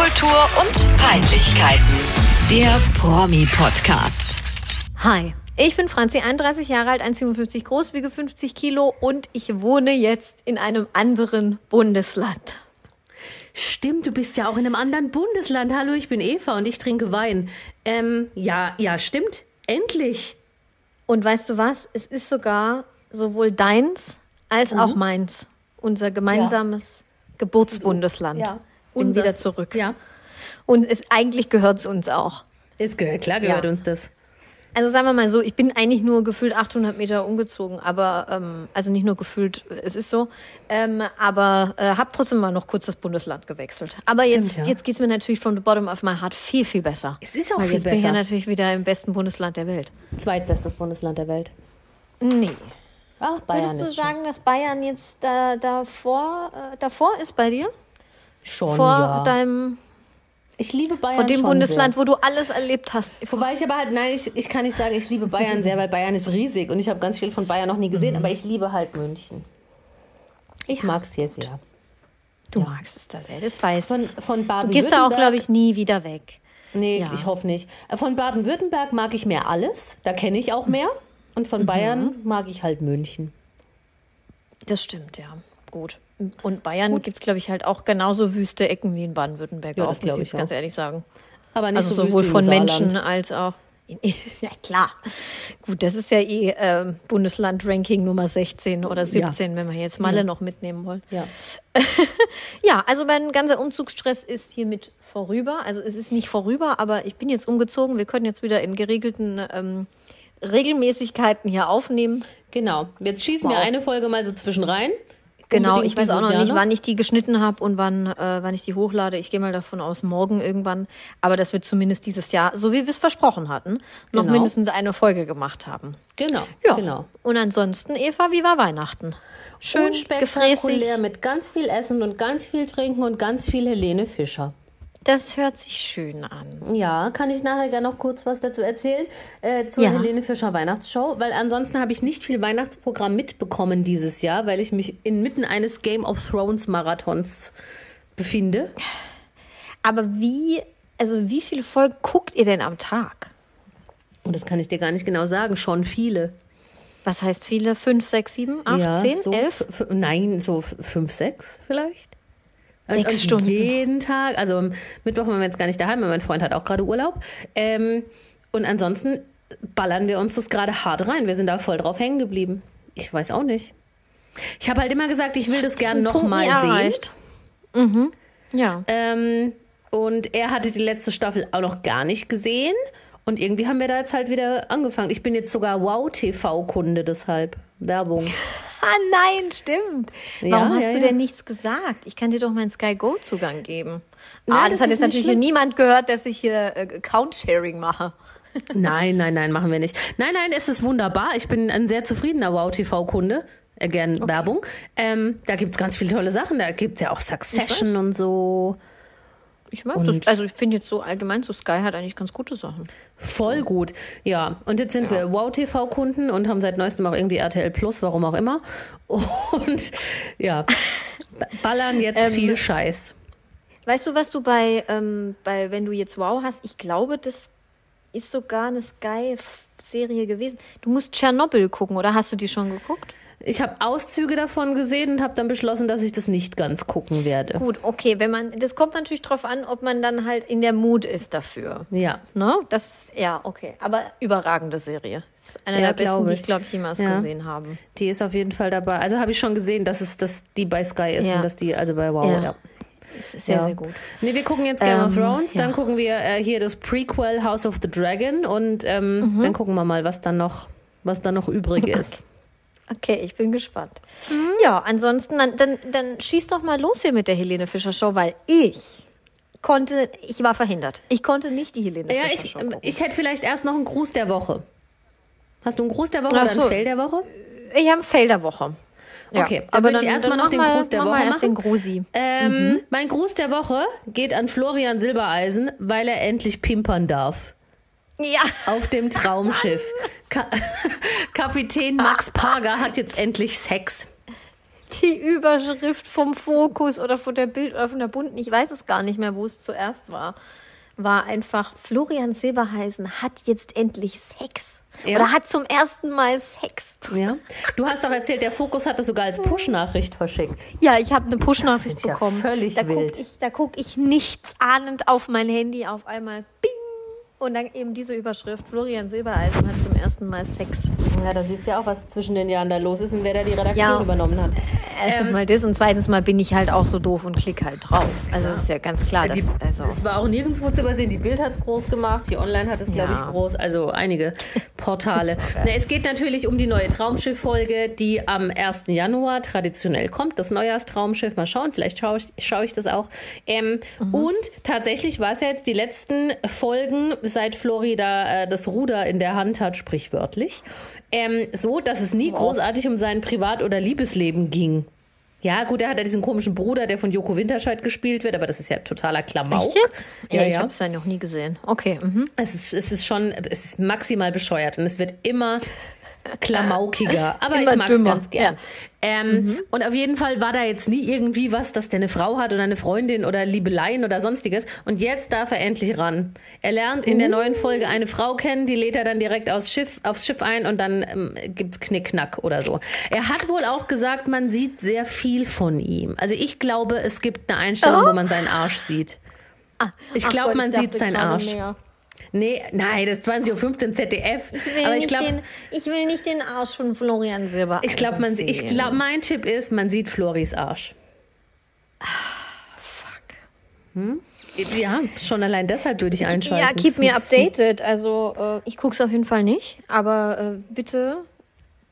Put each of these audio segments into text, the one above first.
Popkultur und Peinlichkeiten. Der Promi-Podcast. Hi, ich bin Franzi, 31 Jahre alt, 1,57 groß, wiege 50 Kilo und ich wohne jetzt in einem anderen Bundesland. Stimmt, du bist ja auch in einem anderen Bundesland. Hallo, ich bin Eva und ich trinke Wein. Ähm, ja, ja, stimmt. Endlich. Und weißt du was? Es ist sogar sowohl deins als auch meins. Unser gemeinsames Geburtsbundesland. Ja. Unsers. wieder zurück. Ja. Und es, eigentlich gehört es uns auch. Ist ge klar gehört Ja. uns das. Also sagen wir mal so, ich bin eigentlich nur gefühlt 800 Meter umgezogen, aber ähm, also nicht nur gefühlt, es ist so, ähm, aber äh, habe trotzdem mal noch kurz das Bundesland gewechselt. Aber jetzt, ja. jetzt geht's mir natürlich from the bottom of my heart viel, viel besser. Es ist auch Weil viel jetzt bin ich ja besser. natürlich wieder im besten Bundesland der Welt. Zweitbestes Bundesland der Welt. Nee. Ach, Bayern Würdest du sagen, dass Bayern jetzt da, davor, äh, davor ist bei dir? Schon, Vor ja. deinem, ich liebe Bayern von dem Bundesland, sehr. wo du alles erlebt hast. Wobei ich aber halt, nein, ich, ich kann nicht sagen, ich liebe Bayern sehr, weil Bayern ist riesig und ich habe ganz viel von Bayern noch nie gesehen, aber ich liebe halt München. Ich Ja, mag's hier sehr. Du magst es da sehr, das weiß Von, ich. von Du Baden-Württemberg. gehst da auch, glaube ich, nie wieder weg. Nee, Ja. ich hoffe nicht. Äh, Von Baden-Württemberg mag ich mehr alles. Da kenne ich auch mehr. Und Mhm. von Bayern mag ich halt München. Das stimmt, ja. Gut. Und Bayern gibt es, glaube ich, halt auch genauso wüste Ecken wie in Baden-Württemberg. Ja, auch, das muss ich ich ganz ehrlich sagen. Aber nicht Also so sowohl von Menschen als auch. Ja, klar. Gut, das ist ja eh ähm, Bundesland-Ranking Nummer 16 oder 17, wenn wir jetzt Malle noch mitnehmen wollen. Ja. Ja, also mein ganzer Umzugsstress ist hiermit vorüber. Also es ist nicht vorüber, aber ich bin jetzt umgezogen. Wir können jetzt wieder in geregelten ähm, Regelmäßigkeiten hier aufnehmen. Genau. Jetzt schießen wir Wow. eine Folge mal so zwischen rein. Genau, ich weiß auch noch Jahr nicht, wann ich die geschnitten habe und wann, äh, wann ich die hochlade. Ich gehe mal davon aus, morgen irgendwann. Aber dass wir zumindest dieses Jahr, so wie wir es versprochen hatten, noch Genau. mindestens eine Folge gemacht haben. Genau. Ja. genau. Und ansonsten, Eva, wie war Weihnachten? Schön Unspektakulär gefräßig. mit ganz viel Essen und ganz viel Trinken und ganz viel Helene Fischer. Das hört sich schön an. Ja, kann ich nachher gerne noch kurz was dazu erzählen äh, zur Ja. Helene Fischer Weihnachtsshow, weil ansonsten habe ich nicht viel Weihnachtsprogramm mitbekommen dieses Jahr, weil ich mich inmitten eines Game of Thrones Marathons befinde. Aber wie, also wie viele Folgen guckt ihr denn am Tag? Und das kann ich dir gar nicht genau sagen, schon viele. Was heißt viele? Fünf, sechs, sieben, acht, zehn, so elf? Nein, so fünf, sechs vielleicht. Sechs und Stunden. Jeden Tag. Also am Mittwoch waren wir jetzt gar nicht daheim, weil mein Freund hat auch gerade Urlaub. Ähm, und ansonsten ballern wir uns das gerade hart rein. Wir sind da voll drauf hängen geblieben. Ich weiß auch nicht. Ich habe halt immer gesagt, ich will das gern Einen noch Punkt mal nie sehen. erreicht. Mhm. Ja. Ähm, und er hatte die letzte Staffel auch noch gar nicht gesehen. Und irgendwie haben wir da jetzt halt wieder angefangen. Ich bin jetzt sogar Wow-TV-Kunde deshalb. Werbung. Ah nein, stimmt. Ja, Warum hast ja, du denn nichts gesagt? Ich kann dir doch meinen Sky Go Zugang geben. Nein, ah, das das, hat jetzt natürlich schlimm. niemand gehört, dass ich hier äh, Account Sharing mache. Nein, nein, nein, machen wir nicht. Nein, nein, es ist wunderbar. Ich bin ein sehr zufriedener Wow-TV-Kunde. Äh, gern Werbung. Ähm, da gibt's ganz viele tolle Sachen. Da gibt's ja auch Succession und so. Ich weiß, das, also ich finde jetzt so allgemein so Sky hat eigentlich ganz gute Sachen. Voll gut. Ja, und jetzt sind wir Wow-TV-Kunden und haben seit neuestem auch irgendwie RTL Plus, warum auch immer. Und ja, ballern jetzt viel Scheiß. Weißt du, was du bei, ähm, bei, wenn du jetzt Wow hast, ich glaube, das ist sogar eine Sky-Serie gewesen. Du musst Tschernobyl gucken, oder hast du die schon geguckt? Ich habe Auszüge davon gesehen und habe dann beschlossen, dass ich das nicht ganz gucken werde. Gut, okay, wenn man, das kommt natürlich drauf an, ob man dann halt in der Mut ist dafür. Ja. Ne? Das, ja, okay. Aber überragende Serie. Eine Ja, der besten, glaub die ich. ich, glaube ich, jemals Ja. gesehen habe. Die ist auf jeden Fall dabei. Also habe ich schon gesehen, dass es dass die bei Sky ist Ja. und dass die also bei Wow. Ja. Ja. Das ist sehr, ja. sehr gut. Nee, wir gucken jetzt Game of Ähm, Thrones, dann gucken wir äh, hier das Prequel House of the Dragon und ähm, Mhm. dann gucken wir mal, was dann noch, was dann noch übrig ist. Okay, ich bin gespannt. Ja, ansonsten, dann, dann, dann schieß doch mal los hier mit der Helene Fischer Show, weil ich konnte, ich war verhindert. Ich konnte nicht die Helene Ja, Fischer ich, Show gucken. ich hätte vielleicht erst noch einen Gruß der Woche. Hast du einen Gruß der Woche Ach oder einen so. Fail der Woche? Ich habe Fail der Woche. Ja, Okay, dann würde ich erstmal noch den mal- Gruß der Woche mal erst den machen. Grusi. Ähm, Mein Gruß der Woche geht an Florian Silbereisen, weil er endlich pimpern darf. Ja. Auf dem Traumschiff. Ka Kapitän Max Parger hat jetzt endlich Sex. die Überschrift vom Fokus oder von der Bild oder von der Bunten, ich weiß es gar nicht mehr, wo es zuerst war, war einfach, Florian Silberheisen hat jetzt endlich Sex. Ja. Oder hat zum ersten Mal Sex. Ja. Du hast doch erzählt, der Fokus hat das sogar als Push-Nachricht verschickt. Ja, ich habe eine Push-Nachricht ist ja bekommen. völlig da wild. Guck ich, da gucke ich nichts ahnend auf mein Handy auf einmal. Und dann eben diese Überschrift. Florian Silbereisen hat zum ersten Mal Sex. Ja, da siehst du ja auch, was zwischen den Jahren da los ist und wer da die Redaktion Ja. übernommen hat. Erstens Ähm. mal das und zweitens mal bin ich halt auch so doof und klick halt drauf. Also das ist ja ganz klar. Dass, Die, also, Es war auch nirgendwo zu übersehen. Die Bild hat es groß gemacht, die Online hat es, glaube Ja. ich, groß. Also einige Portale. Na, es geht natürlich um die neue Traumschiff-Folge, die am 1. Januar traditionell kommt. Das Neujahrstraumschiff. Mal schauen, vielleicht schaue ich, schaue ich das auch. Ähm, Mhm. Und tatsächlich war es ja jetzt die letzten Folgen, seit Florida äh, das Ruder in der Hand hat, sprichwörtlich, ähm, so, dass es nie großartig um sein Privat- oder Liebesleben ging. Ja, gut, er hat ja diesen komischen Bruder, der von Joko Winterscheid gespielt wird, aber das ist ja totaler Klamauk. echt jetzt? Ja, ich ja. habe es ja noch nie gesehen. Okay. Mhm. Es ist, es ist schon, es ist maximal bescheuert und es wird immer klamaukiger. Aber Immer ich mag es ganz gern. ja. Ähm, Und auf jeden Fall war da jetzt nie irgendwie was, dass der eine Frau hat oder eine Freundin oder Liebeleien oder sonstiges. Und jetzt darf er endlich ran. Er lernt in der neuen Folge eine Frau kennen, die lädt er dann direkt aufs Schiff, aufs Schiff ein und dann ähm, gibt's Knickknack oder so. Er hat wohl auch gesagt, man sieht sehr viel von ihm. Also ich glaube, es gibt eine Einstellung, wo man seinen Arsch sieht. Ich Oh. Ach glaube, man ich sieht seinen Arsch. mehr. Nee, nein, das ist 20.15 Uhr ZDF. Ich will, Aber ich nicht glaube, den, ich will nicht den Arsch von Florian Silber. ich glaube, man, ich glaube, mein Tipp ist, man sieht Floris Arsch. Hm? Ja, schon allein deshalb würde ich einschalten. Ja, keep me updated. Also äh, ich gucke es auf jeden Fall nicht, aber äh, bitte,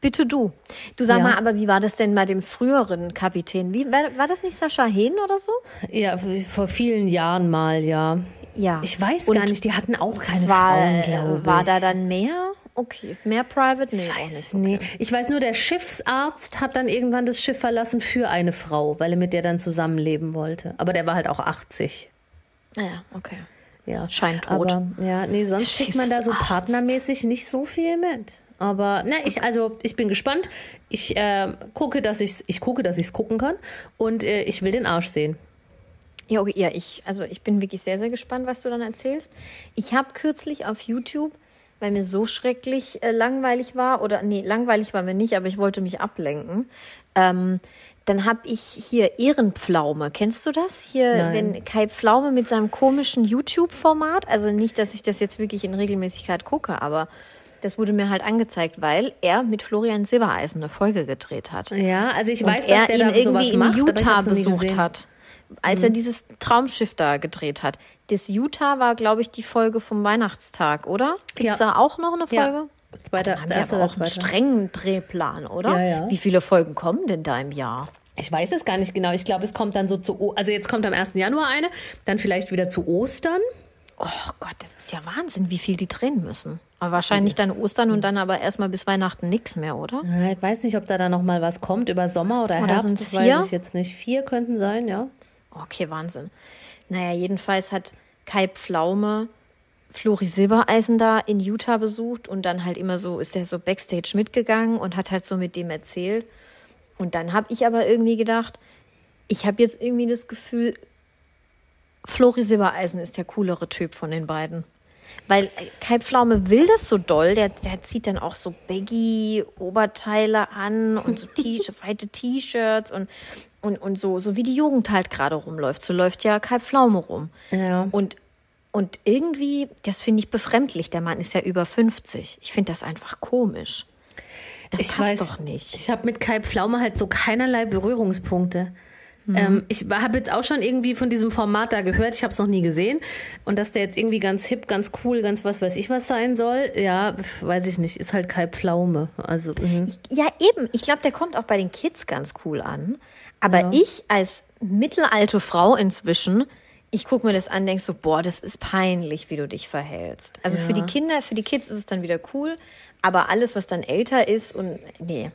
bitte du. Du sag Ja. mal, aber wie war das denn bei dem früheren Kapitän? Wie, war, war das nicht Sascha Hehn oder so? Ja, vor vielen Jahren mal, ja. Ja. Ich weiß Und gar nicht, die hatten auch keine war, Frauen, glaube ich. war da dann mehr? Okay, mehr Private? Nee, auch nicht. Nee, ich weiß nur, der Schiffsarzt hat dann irgendwann das Schiff verlassen für eine Frau, weil er mit der dann zusammenleben wollte. Aber der war halt auch 80. Ja, okay. Ja. Scheintot. Aber, ja, nee, sonst kriegt man da so partnermäßig nicht so viel mit. Aber ne, ich also ich bin gespannt. Ich äh, gucke, dass ich's, ich gucke, dass ich's gucken kann und äh, ich will den Arsch sehen. Ja, okay, ja, ich, also ich bin wirklich sehr, sehr gespannt, was du dann erzählst. Ich habe kürzlich auf YouTube, weil mir so schrecklich äh, langweilig war, oder nee, langweilig war mir nicht, aber ich wollte mich ablenken. Ähm, dann habe ich hier Ehrenpflaume. Kennst du das? Hier, Nein. wenn Kai Pflaume mit seinem komischen YouTube-Format, also nicht, dass ich das jetzt wirklich in Regelmäßigkeit gucke, aber das wurde mir halt angezeigt, weil er mit Florian Silbereisen eine Folge gedreht hat Ja, also ich und weiß, er dass der ihn da irgendwie in macht, Utah besucht hat, als er dieses Traumschiff da gedreht hat. Das Utah war, glaube ich, die Folge vom Weihnachtstag, oder? Gibt es Ja. da auch noch eine Ja. Folge? Zweiter, Dann haben wir aber oder auch einen strengen Drehplan, oder? Ja, ja. Wie viele Folgen kommen denn da im Jahr? Ich weiß es gar nicht genau. Ich glaube, es kommt dann so zu, O- also jetzt kommt am 1. Januar eine, dann vielleicht wieder zu Ostern. Oh Gott, das ist ja Wahnsinn, wie viel die drehen müssen. Aber wahrscheinlich dann Ostern und dann aber erstmal bis Weihnachten nichts mehr, oder? Ja, Ich weiß nicht, ob da dann noch mal was kommt über Sommer oder, Oder Herbst. sind's das vier? weiß ich jetzt nicht. Vier könnten sein, ja. Okay, Wahnsinn. Naja, jedenfalls hat Kai Pflaume Flori Silbereisen da in Utah besucht und dann halt immer so, ist der so backstage mitgegangen und hat halt so mit dem erzählt. Und dann habe ich aber irgendwie gedacht, ich habe jetzt irgendwie das Gefühl, Flori Silbereisen ist der coolere Typ von den beiden. Weil äh, Kai Pflaume will das so doll, der, der zieht dann auch so Baggy-Oberteile an und so T weite T-Shirts und, und, und so, so wie die Jugend halt gerade rumläuft. So läuft ja Kai Pflaume rum. Ja. Und, und irgendwie, das finde ich befremdlich, der Mann ist ja über 50. Ich finde das einfach komisch. Das ich passt weiß doch nicht. Ich habe mit Kai Pflaume halt so keinerlei Berührungspunkte. Mhm. Ähm, ich habe jetzt auch schon irgendwie von diesem Format da gehört, ich habe es noch nie gesehen. Und dass der jetzt irgendwie ganz hip, ganz cool, ganz was weiß ich was sein soll, ja, weiß ich nicht, ist halt Kai Pflaume. Also, mhm. Ja, eben. Ich glaube, der kommt auch bei den Kids ganz cool an. Aber ich als mittelalte Frau inzwischen, ich gucke mir das an, denk so, boah, das ist peinlich, wie du dich verhältst. Also für die Kinder, für die Kids ist es dann wieder cool. Aber alles, was dann älter ist und nee.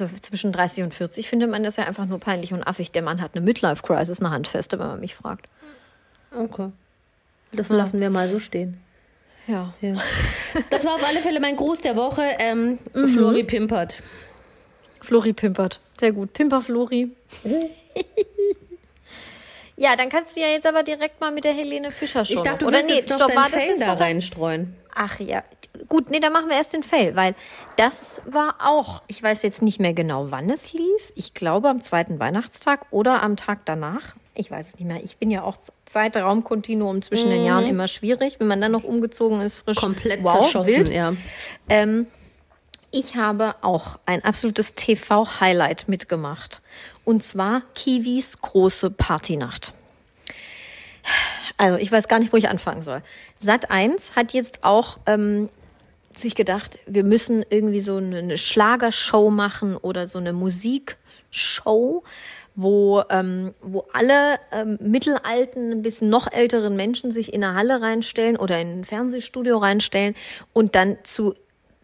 Also zwischen 30 und 40 findet man das ja einfach nur peinlich und affig. Der Mann hat eine Midlife-Crisis, eine Handfeste, wenn man mich fragt. okay. Das lassen wir mal so stehen. Ja. Ja. Das war auf alle Fälle mein Gruß der Woche. Ähm, Flori pimpert. Flori pimpert. Sehr gut. Pimper Flori. ja, dann kannst du ja jetzt aber direkt mal mit der Helene Fischer schon. Ich dachte, du Oder nee, jetzt noch stopp, dein war das Fail ist da doch dein- reinstreuen. Ach ja. Gut, nee, dann machen wir erst den Fail, weil das war auch, ich weiß jetzt nicht mehr genau, wann es lief. Ich glaube am zweiten Weihnachtstag oder am Tag danach. Ich weiß es nicht mehr. Ich bin ja auch zweite Raumkontinuum zwischen den Jahren immer schwierig, wenn man dann noch umgezogen ist, frisch. Komplett wow, zerschossen, wild. ja. Ähm, ich habe auch ein absolutes TV-Highlight mitgemacht. Und zwar Kiwis große Partynacht. Also ich weiß gar nicht, wo ich anfangen soll. Sat 1 hat jetzt auch ähm, sich gedacht, wir müssen irgendwie so eine, Schlagershow machen oder so eine Musikshow, wo, ähm, wo alle ähm, mittelalten bis noch älteren Menschen sich in eine Halle reinstellen oder in ein Fernsehstudio reinstellen und dann zu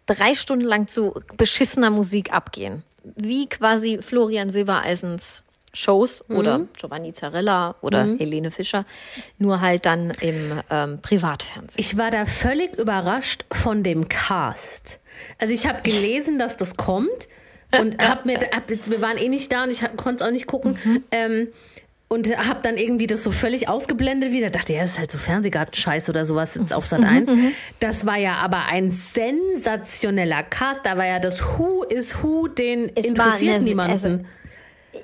drei Stunden lang zu beschissener Musik abgehen. Wie quasi Florian Silbereisens Shows oder Giovanni Zarella oder Helene Fischer, nur halt dann im ähm, Privatfernsehen. Ich war da völlig überrascht von dem Cast. Also ich habe gelesen, dass das kommt und hab mir, hab, wir waren eh nicht da und ich konnte es auch nicht gucken. Ähm, und habe dann irgendwie das so völlig ausgeblendet wieder. Dachte, ja, das ist halt so Fernsehgarten-Scheiß oder sowas jetzt auf Sat 1. Das war ja aber ein sensationeller Cast. Da war ja das Who is Who, den Es interessiert eine- niemanden. also-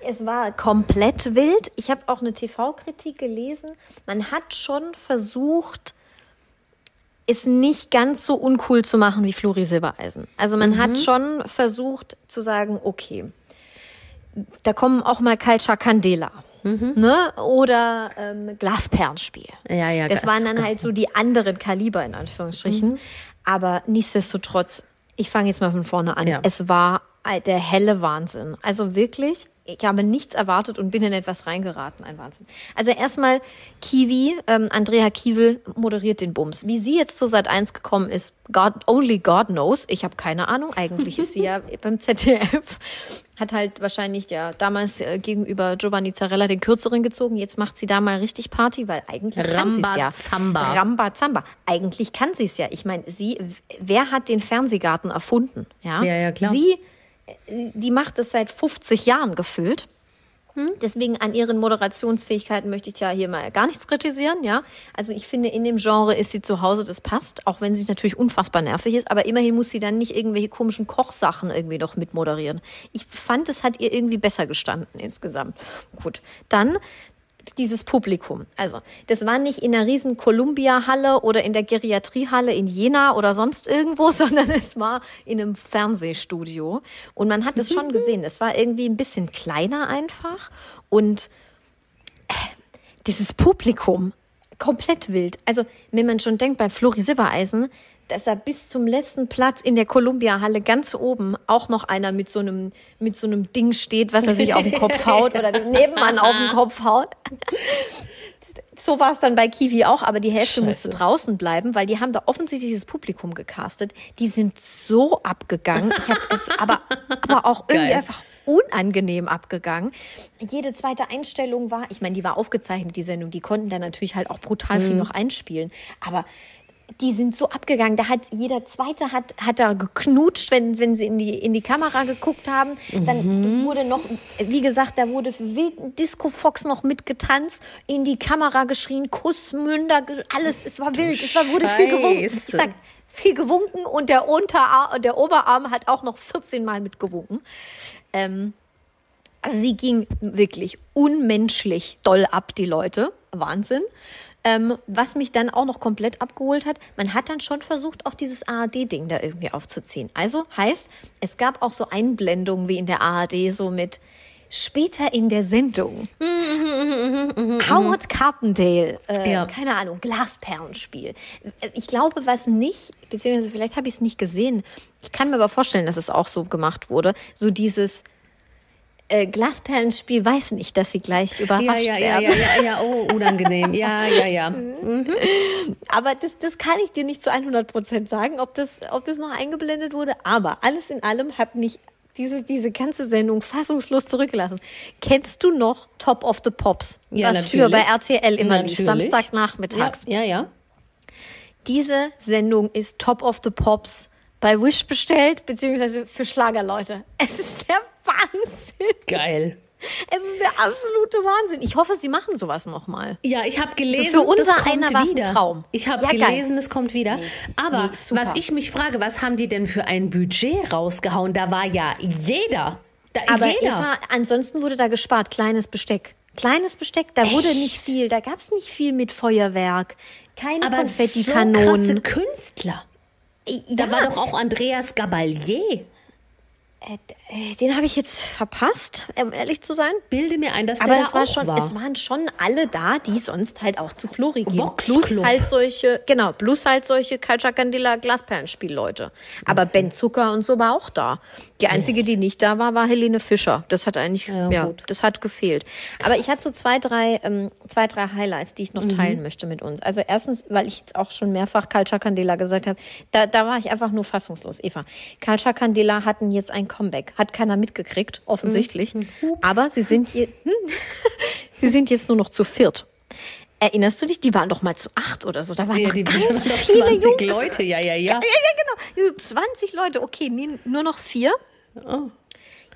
Es war komplett wild. Ich habe auch eine TV-Kritik gelesen. Man hat schon versucht, es nicht ganz so uncool zu machen wie Flori Silbereisen. Also man hat schon versucht zu sagen, okay, da kommen auch mal Calcia Candela. Ne? Oder ähm, Glasperlenspiel. Ja, ja, Das waren dann halt so die anderen Kaliber in Anführungsstrichen. Mhm. Aber nichtsdestotrotz, ich fange jetzt mal von vorne an. Ja. Es war der helle Wahnsinn. Also wirklich, ich habe nichts erwartet und bin in etwas reingeraten. Ein Wahnsinn. Also erstmal Kiwi, ähm, Andrea Kiewel moderiert den Bums. Wie sie jetzt zu Sat 1 gekommen ist, God, only God knows. Ich habe keine Ahnung. Eigentlich ist sie ja beim ZDF. Hat halt wahrscheinlich ja damals äh, gegenüber Giovanni Zarella den kürzeren gezogen. Jetzt macht sie da mal richtig Party, weil eigentlich kann sie es ja. Rambazamba. Rambazamba. Eigentlich kann sie es ja. Ich meine, sie, wer hat den Fernsehgarten erfunden? Ja, Ja, ja, klar. Sie, die macht es seit 50 Jahren gefühlt. Deswegen an ihren Moderationsfähigkeiten möchte ich ja hier mal gar nichts kritisieren, ja. Also ich finde, in dem Genre ist sie zu Hause, das passt, auch wenn sie natürlich unfassbar nervig ist, aber immerhin muss sie dann nicht irgendwelche komischen Kochsachen irgendwie noch mitmoderieren. Ich fand, es hat ihr irgendwie besser gestanden insgesamt. Gut, dann dieses Publikum. Also, das war nicht in einer riesen Columbia-Halle oder in der Geriatriehalle in Jena oder sonst irgendwo, sondern es war in einem Fernsehstudio. Und man hat es schon gesehen. Es war irgendwie ein bisschen kleiner einfach. Und äh, dieses Publikum, komplett wild. Also, wenn man schon denkt, bei Flori Silbereisen, dass da bis zum letzten Platz in der Columbia-Halle ganz oben auch noch einer mit so einem, mit so einem Ding steht, was er sich auf den Kopf haut oder dem Nebenmann auf den Kopf haut. So war es dann bei Kiwi auch, aber die Hälfte Scheiße. musste draußen bleiben, weil die haben da offensichtlich dieses Publikum gecastet. Die sind so abgegangen. Ich hab es aber, aber auch irgendwie Geil. einfach unangenehm abgegangen. Jede zweite Einstellung war, ich meine, die war aufgezeichnet, die Sendung, die konnten da natürlich halt auch brutal viel noch einspielen. Aber die sind so abgegangen. Da hat jeder zweite hat, hat da geknutscht, wenn, wenn sie in die, in die Kamera geguckt haben. Dann das wurde noch, wie gesagt, da wurde für wilden Disco Fox noch mitgetanzt, in die Kamera geschrien, Kussmünder, alles, es war wild, es war, wurde viel gewunken. Ich Scheiße. sag, viel gewunken und der Unterarm, der Oberarm hat auch noch 14 Mal mitgewunken. Ähm, also sie ging wirklich unmenschlich doll ab, die Leute. Wahnsinn. Ähm, was mich dann auch noch komplett abgeholt hat, man hat dann schon versucht, auch dieses ARD-Ding da irgendwie aufzuziehen. Also heißt, es gab auch so Einblendungen wie in der ARD, so mit später in der Sendung. Howard Carpendale, äh, Ja. keine Ahnung, Glasperlenspiel. Ich glaube, was nicht, beziehungsweise vielleicht habe ich es nicht gesehen. Ich kann mir aber vorstellen, dass es auch so gemacht wurde. So dieses äh, Glasperlenspiel weiß nicht, dass sie gleich Ja, überrascht ja, ja, werden. ja, ja, ja, oh, unangenehm. Ja, ja, ja. Aber das, das kann ich dir nicht zu 100 Prozent sagen, ob das, ob das noch eingeblendet wurde. Aber alles in allem hat mich diese, diese ganze Sendung fassungslos zurückgelassen. Kennst du noch Top of the Pops? Ja, was früher bei natürlich. RTL immer lief, Natürlich. Samstagnachmittags. Ja, ja, ja. Diese Sendung ist Top of the Pops bei Wish bestellt, beziehungsweise für Schlagerleute. Es ist der Wahnsinn. Geil. Es ist der absolute Wahnsinn. Ich hoffe, sie machen sowas nochmal. Ja, ich habe gelesen, für unser das kommt einer war's ein wieder. Traum. Ich habe Ja, geil. gelesen, es kommt wieder. Aber Nee, was ich mich frage, was haben die denn für ein Budget rausgehauen? Da war ja jeder. Da, Aber jeder. Eva, ansonsten wurde da gespart. Kleines Besteck. Kleines Besteck, da wurde nicht viel. Da gab es nicht viel mit Feuerwerk. Keine aber so krasse Konfettikanonen. Künstler. ja, Da war doch auch Andreas Gabalier. Äh, den habe ich jetzt verpasst, um ehrlich zu sein. Bilde mir ein, dass Aber der es da war auch schon, war. es waren schon alle da, die sonst halt auch zu Flori gehen. Vox Plus Club. halt solche, genau, plus halt solche Kalcha Candela Glasperlenspielleute. Aber Ben Zucker und so war auch da. Die einzige, die nicht da war, war Helene Fischer. Das hat eigentlich, Ja, ja, das hat gefehlt. Aber ich hatte so zwei, drei, ähm, zwei, drei Highlights, die ich noch teilen möchte mit uns. Also erstens, weil ich jetzt auch schon mehrfach Kalcha Candela gesagt habe, da, da war ich einfach nur fassungslos, Eva. Kalcha Candela hatten jetzt ein Comeback. Hat keiner mitgekriegt, offensichtlich. Aber sie sind, je, hm, sie sind jetzt nur noch zu viert. Erinnerst du dich? Die waren doch mal zu acht oder so. Da waren ja, noch die ganz viele 20 Jungs. Leute, ja, ja, ja. Ja, ja, genau. So 20 Leute. Okay, nee, nur noch vier. Oh.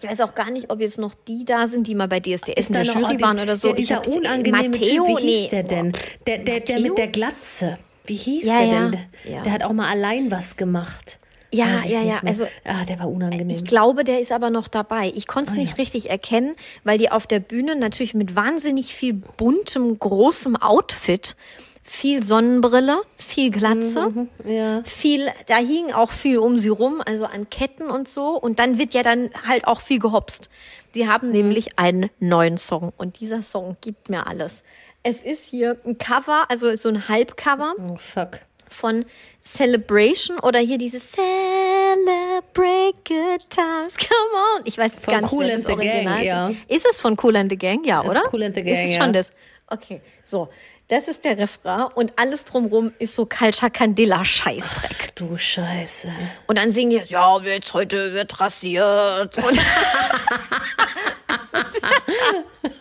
Ich weiß auch gar nicht, ob jetzt noch die da sind, die mal bei DSDS in da der Jury waren oder so. Ja, dieser unangenehme Matteo, Typ, wie hieß nee. der denn? Der, der, der Matteo? mit der Glatze. Wie hieß Ja, der ja, denn? ja. Der hat auch mal allein was gemacht. Ja, ja, ja, also- ah, der war unangenehm. Ich glaube, der ist aber noch dabei. Ich konnte es Ah, nicht ja. richtig erkennen, weil die auf der Bühne natürlich mit wahnsinnig viel buntem, großem Outfit, viel Sonnenbrille, viel Glatze, Mhm, ja. viel, da hing auch viel um sie rum, also an Ketten und so. Und dann wird ja dann halt auch viel gehopst. Die Mhm. haben nämlich einen neuen Song und dieser Song gibt mir alles. Es ist hier ein Cover, also so ein Halbcover oh, fuck. Von Celebration oder hier dieses Celebrate Good Times, come on. Ich weiß es Von gar nicht and das the Gang, Original. ja. Ist es von Cool and the Gang? Ja, Das oder? ist Kool and the Ist Gang, es ja. schon das? Okay, so. Das ist der Refrain und alles drumrum ist so Culture Candela Scheißdreck. Du Scheiße. Und dann singen die, ja, jetzt heute wird rasiert.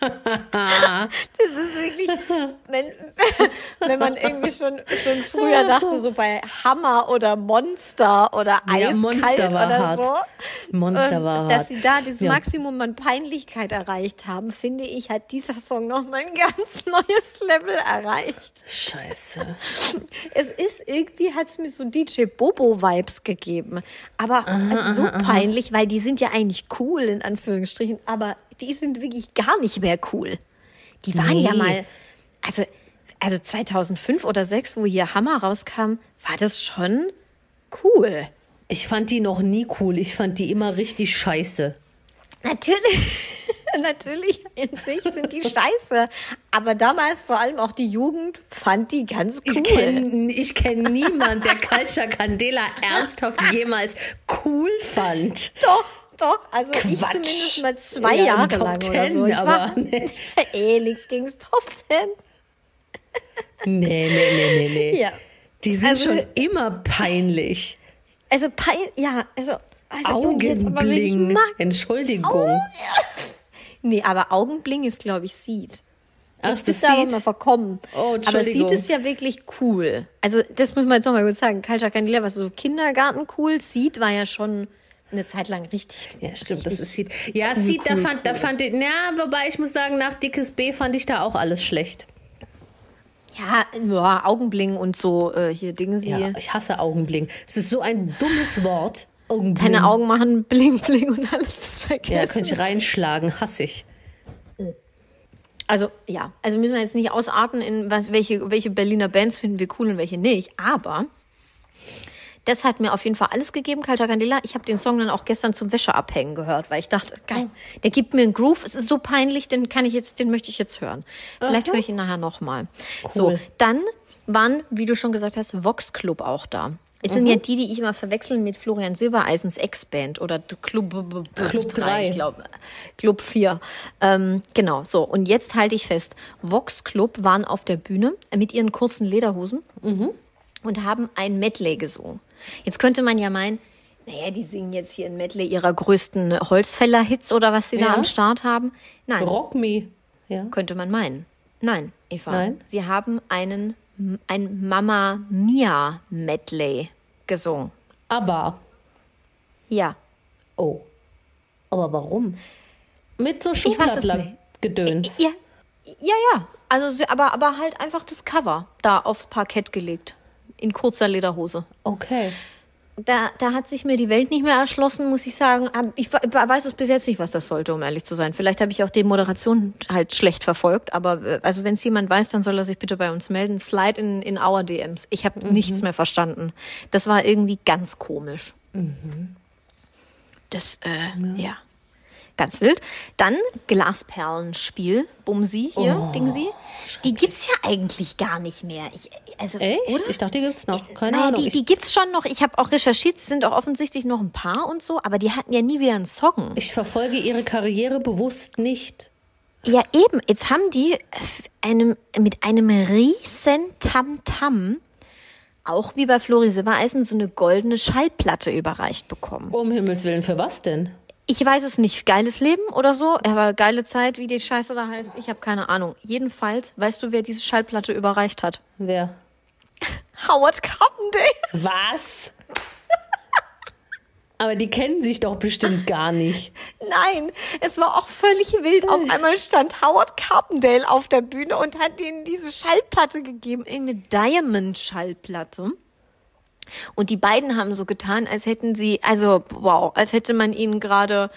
Das ist wirklich, wenn, wenn man irgendwie schon, schon früher dachte, so bei Hammer oder Monster oder Ja, Eiskalt Monster war oder hart. so. Monster ähm, war dass hart. sie da dieses Ja. Maximum an Peinlichkeit erreicht haben, finde ich, hat dieser Song nochmal ein ganz neues Level erreicht. Scheiße. Es ist irgendwie, hat es mir so DJ Bobo-Vibes gegeben. Aber also so peinlich, weil die sind ja eigentlich cool, in Anführungsstrichen, aber die sind wirklich gar nicht mehr cool. Die waren Nee. ja mal, also, also 2005 oder 2006, wo hier Hammer rauskam, war das schon cool. Ich fand die noch nie cool. Ich fand die immer richtig scheiße. Natürlich, natürlich in sich sind die scheiße. Aber damals vor allem auch die Jugend fand die ganz cool. Ich kenne ich kenn niemanden, der Culture Candela ernsthaft jemals cool fand. Doch, doch. Also ich Quatsch. zumindest mal zwei Ja, Jahre Top lang oder Ten, so. Ich aber war nee. eh nichts gegens Top Ten. Nee, nee, nee, nee, nee. Ja. Die sind Also- schon immer peinlich. Also pein, ja, also, also jetzt Augenbling. Entschuldigung. Oh, ja. Nee, aber Augenbling ist, glaube ich, Seed. Ach, Jetzt bist das du aber mal verkommen. Oh, aber Seed ist ja wirklich cool. Also, das muss man jetzt nochmal kurz sagen. Culture Candela war so Kindergarten cool. Seed war ja schon eine Zeit lang richtig. Ja, stimmt, das richtig ist Seed. Ja, Seed, da cool, fand, da cool. fand ich, na, wobei ich muss sagen, nach Dickes B fand ich da auch alles schlecht. Ja, ja, Augenbling und so, äh, hier Dinge sie. Ja, ich hasse Augenbling. Es ist so ein dummes Wort. Augenbling. Deine Augen machen bling bling und alles ist vergessen. Ja, könnte ich reinschlagen, hasse ich. Also ja, also müssen wir jetzt nicht ausarten in was, welche, welche Berliner Bands finden wir cool und welche nicht. Aber das hat mir auf jeden Fall alles gegeben, Culture Candela. Ich habe den Song dann auch gestern zum Wäscheabhängen gehört, weil ich dachte, geil, der gibt mir einen Groove. Es ist so peinlich, den kann ich jetzt, den möchte ich jetzt hören. Vielleicht höre ich ihn nachher nochmal. So, Cool. dann waren, wie du schon gesagt hast, Vox Club auch da. Es sind ja die, die ich immer verwechseln mit Florian Silbereisens Ex-Band oder Club, Club drei. ich glaube. Club 4. Ähm, genau, so. Und jetzt halte ich fest. Vox Club waren auf der Bühne mit ihren kurzen Lederhosen und haben ein Medley gesungen. Jetzt könnte man ja meinen, naja, die singen jetzt hier ein Medley ihrer größten Holzfäller-Hits oder was sie da Ja. am Start haben. Nein, Rock me. Ja. könnte man meinen. Nein, Eva. Nein? Sie haben einen, ein Mama Mia Medley gesungen. Aber, Ja. oh. Aber warum? Mit so. Schubladler-Gedöns. Ja, ja, ja. Also, aber, aber halt einfach das Cover da aufs Parkett gelegt. In kurzer Lederhose. Okay. Da, da hat sich mir die Welt nicht mehr erschlossen, muss ich sagen. Aber Ich we- weiß es bis jetzt nicht, was das sollte, um ehrlich zu sein. Vielleicht habe ich auch die Moderation halt schlecht verfolgt. Aber äh, also wenn es jemand weiß, dann soll er sich bitte bei uns melden. Slide in, in our DMs. Ich habe nichts mehr verstanden. Das war irgendwie ganz komisch. Das, äh, ja. Ganz wild. Dann Glasperlenspiel, Bumsi hier, Oh, Dingsi. Die gibt's ja eigentlich gar nicht mehr. Ich, also, Echt? Oder? Ich dachte, die gibt's noch. Keine Naja, Ahnung. die, die gibt's schon noch. Ich habe auch recherchiert, es sind auch offensichtlich noch ein paar und so, aber die hatten ja nie wieder einen Song. Ich verfolge ihre Karriere bewusst nicht. Ja, eben. Jetzt haben die einem, mit einem riesen Tamtam, auch wie bei Flori Silbereisen, so eine goldene Schallplatte überreicht bekommen. Um Himmels Willen, für was denn? Ich weiß es nicht. Geiles Leben oder so, aber geile Zeit, wie die Scheiße da heißt. Ich habe keine Ahnung. Jedenfalls, weißt du, wer diese Schallplatte überreicht hat? Wer? Howard Carpendale. Was? Aber die kennen sich doch bestimmt gar nicht. Nein, es war auch völlig wild. Auf einmal stand Howard Carpendale auf der Bühne und hat denen diese Schallplatte gegeben, irgendeine Diamond-Schallplatte. Und die beiden haben so getan, als hätten sie, also wow, als hätte man ihnen gerade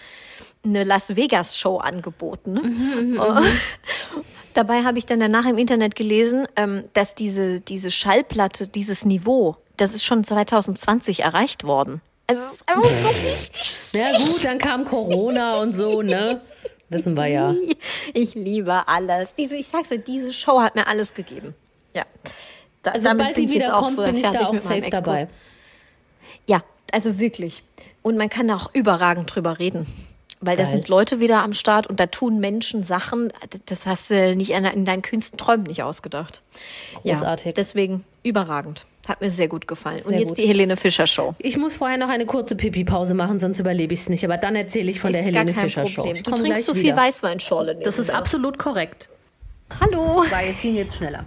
eine Las Vegas Show angeboten. Oh. Dabei habe ich dann danach im Internet gelesen, ähm, dass diese, diese Schallplatte, dieses Niveau, das ist schon 2020 erreicht worden. Also es ist einfach so richtig Ja gut, dann kam Corona und so, ne? Wissen wir ja. Ich liebe alles. Diese, ich sag's dir, diese Show hat mir alles gegeben. Ja. Da, Also sobald die ich jetzt wiederkommt, bin ich da auch mit meinem safe dabei. Ja, also wirklich. Und man kann da auch überragend drüber reden. Weil da Geil. sind Leute wieder am Start und da tun Menschen Sachen, das hast du nicht in in deinen kühnsten Träumen nicht ausgedacht. Großartig. Ja, deswegen überragend. Hat mir sehr gut gefallen. und Sehr jetzt gut. die Helene Fischer Show. Ich muss vorher noch eine kurze Pipi-Pause machen, sonst überlebe ich es nicht. Aber dann erzähle ich von der Ist Helene gar kein Fischer Show. Problem. Ich Du trinkst so viel. Weißweinschorle. Das ist absolut korrekt. Hallo. Weil es ging jetzt schneller.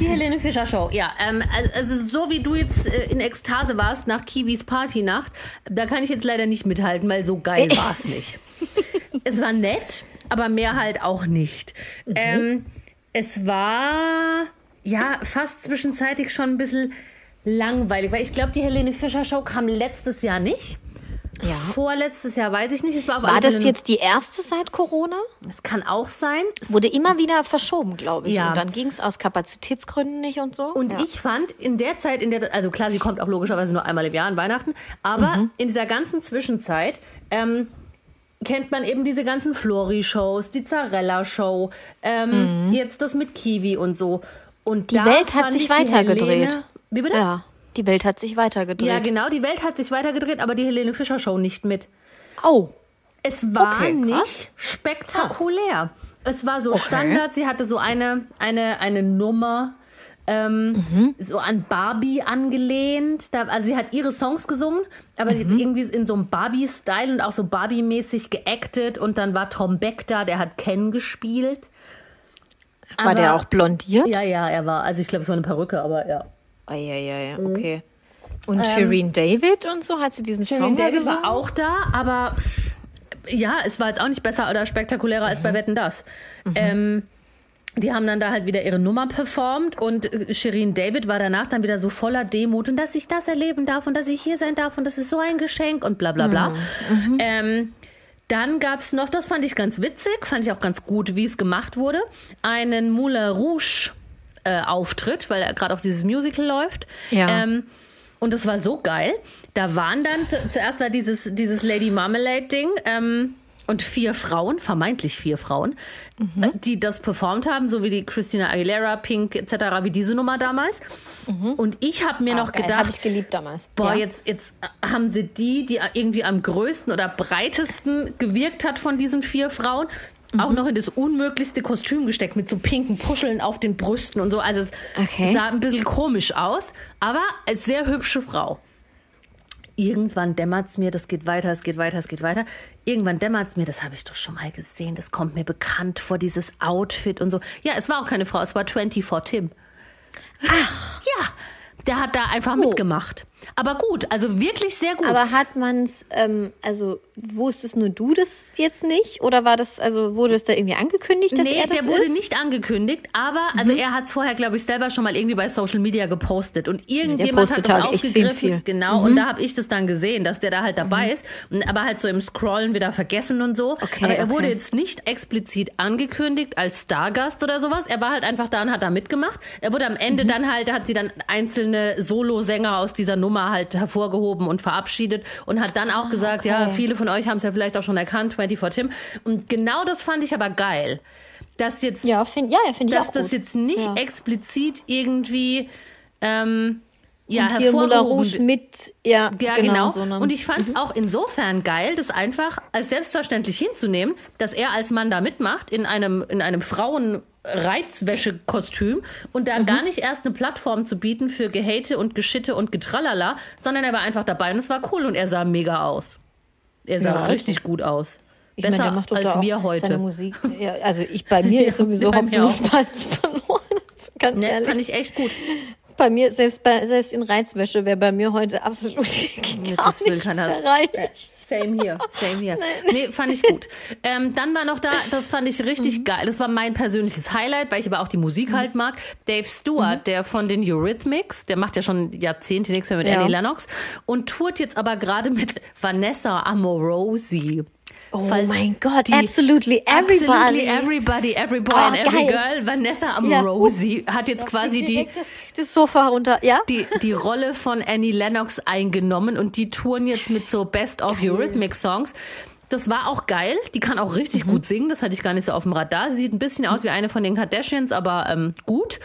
Die Helene Fischer Show, ja. Ähm, also so wie du jetzt äh, in Ekstase warst nach Kiwis Partynacht, da kann ich jetzt leider nicht mithalten, weil so geil war es nicht. es war nett, aber mehr halt auch nicht. Ähm, es war ja fast zwischenzeitlich schon ein bisschen langweilig, weil ich glaube, die Helene Fischer Show kam letztes Jahr nicht. Ja. Vorletztes Jahr weiß ich nicht. Es war, War das jetzt die erste seit Corona? Es kann auch sein. Es Wurde immer wieder verschoben, glaube ich. Ja. Und dann ging es aus Kapazitätsgründen nicht und so. Und ja. ich fand in der Zeit, in der, also klar, sie kommt auch logischerweise nur einmal im Jahr an Weihnachten, aber Mhm. in dieser ganzen Zwischenzeit ähm, kennt man eben diese ganzen Flori-Shows, die Zarella-Show, ähm, jetzt das mit Kiwi und so. Und Mhm. die Welt hat sich weitergedreht. Wie bitte? Ja, die Welt hat sich weitergedreht. Ja, genau, die Welt hat sich weitergedreht, aber die Helene Fischer Show nicht mit. Oh, Es war Okay, krass. nicht spektakulär. Es war so Okay. Standard. Sie hatte so eine, eine, eine Nummer, ähm, Mhm. so an Barbie angelehnt. Da, also sie hat ihre Songs gesungen, aber sie Mhm. hat irgendwie in so einem Barbie-Style und auch so Barbie-mäßig geactet. Und dann war Tom Beck da, der hat Ken gespielt. war Aber- der auch blondiert? Ja, ja, er war. Also ich glaube, es war eine Perücke, aber ja. Ja, ja, okay. Und Shireen David und so, hat sie diesen Shirin Song da David gesungen? war auch da, aber ja, es war jetzt auch nicht besser oder spektakulärer als bei Mhm. Wetten das. Ähm, die haben dann da halt wieder ihre Nummer performt und äh, Shirin David war danach dann wieder so voller Demut und dass ich das erleben darf und dass ich hier sein darf und das ist so ein Geschenk und bla bla bla. Mhm. Ähm, dann gab es noch, das fand ich ganz witzig, fand ich auch ganz gut, wie es gemacht wurde, einen Moulin Rouge äh, Auftritt, weil gerade auch dieses Musical läuft. Ja. Ähm, und das war so geil. Da waren dann, zu- zuerst war dieses, dieses Lady Marmalade Ding ähm, und vier Frauen, vermeintlich vier Frauen, äh, die das performt haben, so wie die Christina Aguilera, Pink etc., wie diese Nummer damals. Und ich habe mir noch Habe gedacht, ich geliebt damals. Boah, ja. jetzt, jetzt haben sie die, die irgendwie am größten oder breitesten gewirkt hat von diesen vier Frauen, auch Mhm. noch in das unmöglichste Kostüm gesteckt mit so pinken Puscheln auf den Brüsten und so. Also es Okay. sah ein bisschen komisch aus, aber eine sehr hübsche Frau. Irgendwann dämmert's mir, das geht weiter, es geht weiter, es geht weiter. Irgendwann dämmert's mir, das habe ich doch schon mal gesehen, das kommt mir bekannt vor, dieses Outfit und so. Ja, es war auch keine Frau, es war 24 Tim. Ach. Ja, der hat da einfach mitgemacht. Aber gut, also wirklich sehr gut. Aber hat man's, ähm, also wusstest nur du das jetzt nicht? Oder war das, also wurde es da irgendwie angekündigt, dass nee, er das der wurde ist? Mhm. nicht angekündigt, aber also er hat es vorher, glaube ich, selber schon mal irgendwie bei Social Media gepostet und irgendjemand hat das halt aufgegriffen. viel. Mhm. Genau, und da habe ich das dann gesehen, dass der da halt dabei ist, und, aber halt so im Scrollen wieder vergessen und so. Okay, aber er okay. wurde jetzt nicht explizit angekündigt als Stargast oder sowas. Er war halt einfach da und hat da mitgemacht. Er wurde am Mhm. Ende dann halt, hat sie dann einzelne Solosänger aus dieser Nummer halt hervorgehoben und verabschiedet und hat dann auch gesagt, ja, Ah, okay. viele von euch haben es ja vielleicht auch schon erkannt, 24 Tim. Und genau das fand ich aber geil. Dass jetzt ja, find, ja, ja ich dass das gut. jetzt nicht Ja. explizit irgendwie ähm, ja, Und hier Moulin Rouge mit, ja, ja, genau. genau. So und ich fand es auch insofern geil, das einfach als selbstverständlich hinzunehmen, dass er als Mann da mitmacht in einem, in einem Frauen-Reizwäsche-Kostüm und da gar nicht erst eine Plattform zu bieten für Gehate und Geschitte und Getralala, sondern er war einfach dabei und es war cool und er sah mega aus. Er sah Ja, richtig gut aus. ich Besser meine, als wir heute. Musik. Ja, also ich, bei mir ist sowieso bei Hopfen und Malz verloren. Ganz Ne, ehrlich. fand ich echt gut. Bei mir, selbst, bei, selbst in Reizwäsche wäre bei mir heute absolut gar das will keiner. erreicht. Same hier, same hier. Nee, fand ich gut. Ähm, dann war noch da, das fand ich richtig Mhm. geil. Das war mein persönliches Highlight, weil ich aber auch die Musik halt mag. Dave Stewart, Mhm. der von den Eurythmics, der macht ja schon Jahrzehnte nichts mehr mit Ja. Annie Lennox und tourt jetzt aber gerade mit Vanessa Amorosi. Oh Falls mein Gott, absolutely everybody. Absolutely everybody, every boy Oh, and every geil. girl. Vanessa Amorosi hat jetzt quasi die, das, das Sofa runter, ja? die, die Rolle von Annie Lennox eingenommen und die touren jetzt mit so Best of Eurythmic Songs. Das war auch geil. Die kann auch richtig gut singen. Das hatte ich gar nicht so auf dem Radar. Sie sieht ein bisschen aus wie eine von den Kardashians, aber ähm, gut.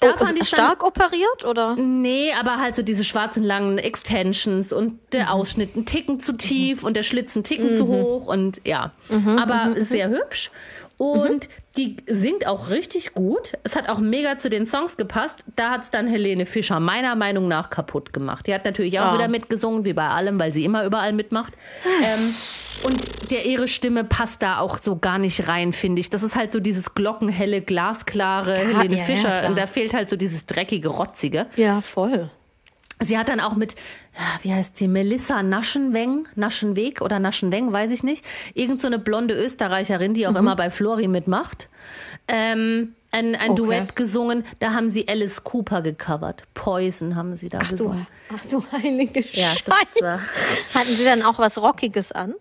Da Oh, fand ich stark operiert oder? Nee, aber halt so diese schwarzen langen Extensions und der Ausschnitt ein Ticken zu tief und der Schlitz ein Ticken zu hoch und ja. aber sehr hübsch. Und die singt auch richtig gut. Es hat auch mega zu den Songs gepasst. Da hat es dann Helene Fischer meiner Meinung nach kaputt gemacht. Die hat natürlich auch Ah. wieder mitgesungen, wie bei allem, weil sie immer überall mitmacht. ähm, und der ihre Stimme passt da auch so gar nicht rein, finde ich. Das ist halt so dieses glockenhelle, glasklare Helene ja, ja, Fischer. klar. und da fehlt halt so dieses dreckige, rotzige. Ja, voll. Sie hat dann auch mit, ja, wie heißt sie, Melissa Naschenweng, Naschenweg oder Naschenweng, weiß ich nicht. Irgend so eine blonde Österreicherin, die auch Mhm. immer bei Flori mitmacht. Ähm, ein, ein Okay. Duett gesungen, da haben sie Alice Cooper gecovert. Poison haben sie da Ach du, gesungen. ach du heilige Ja, Scheiße. das war- Hatten sie dann auch was Rockiges an?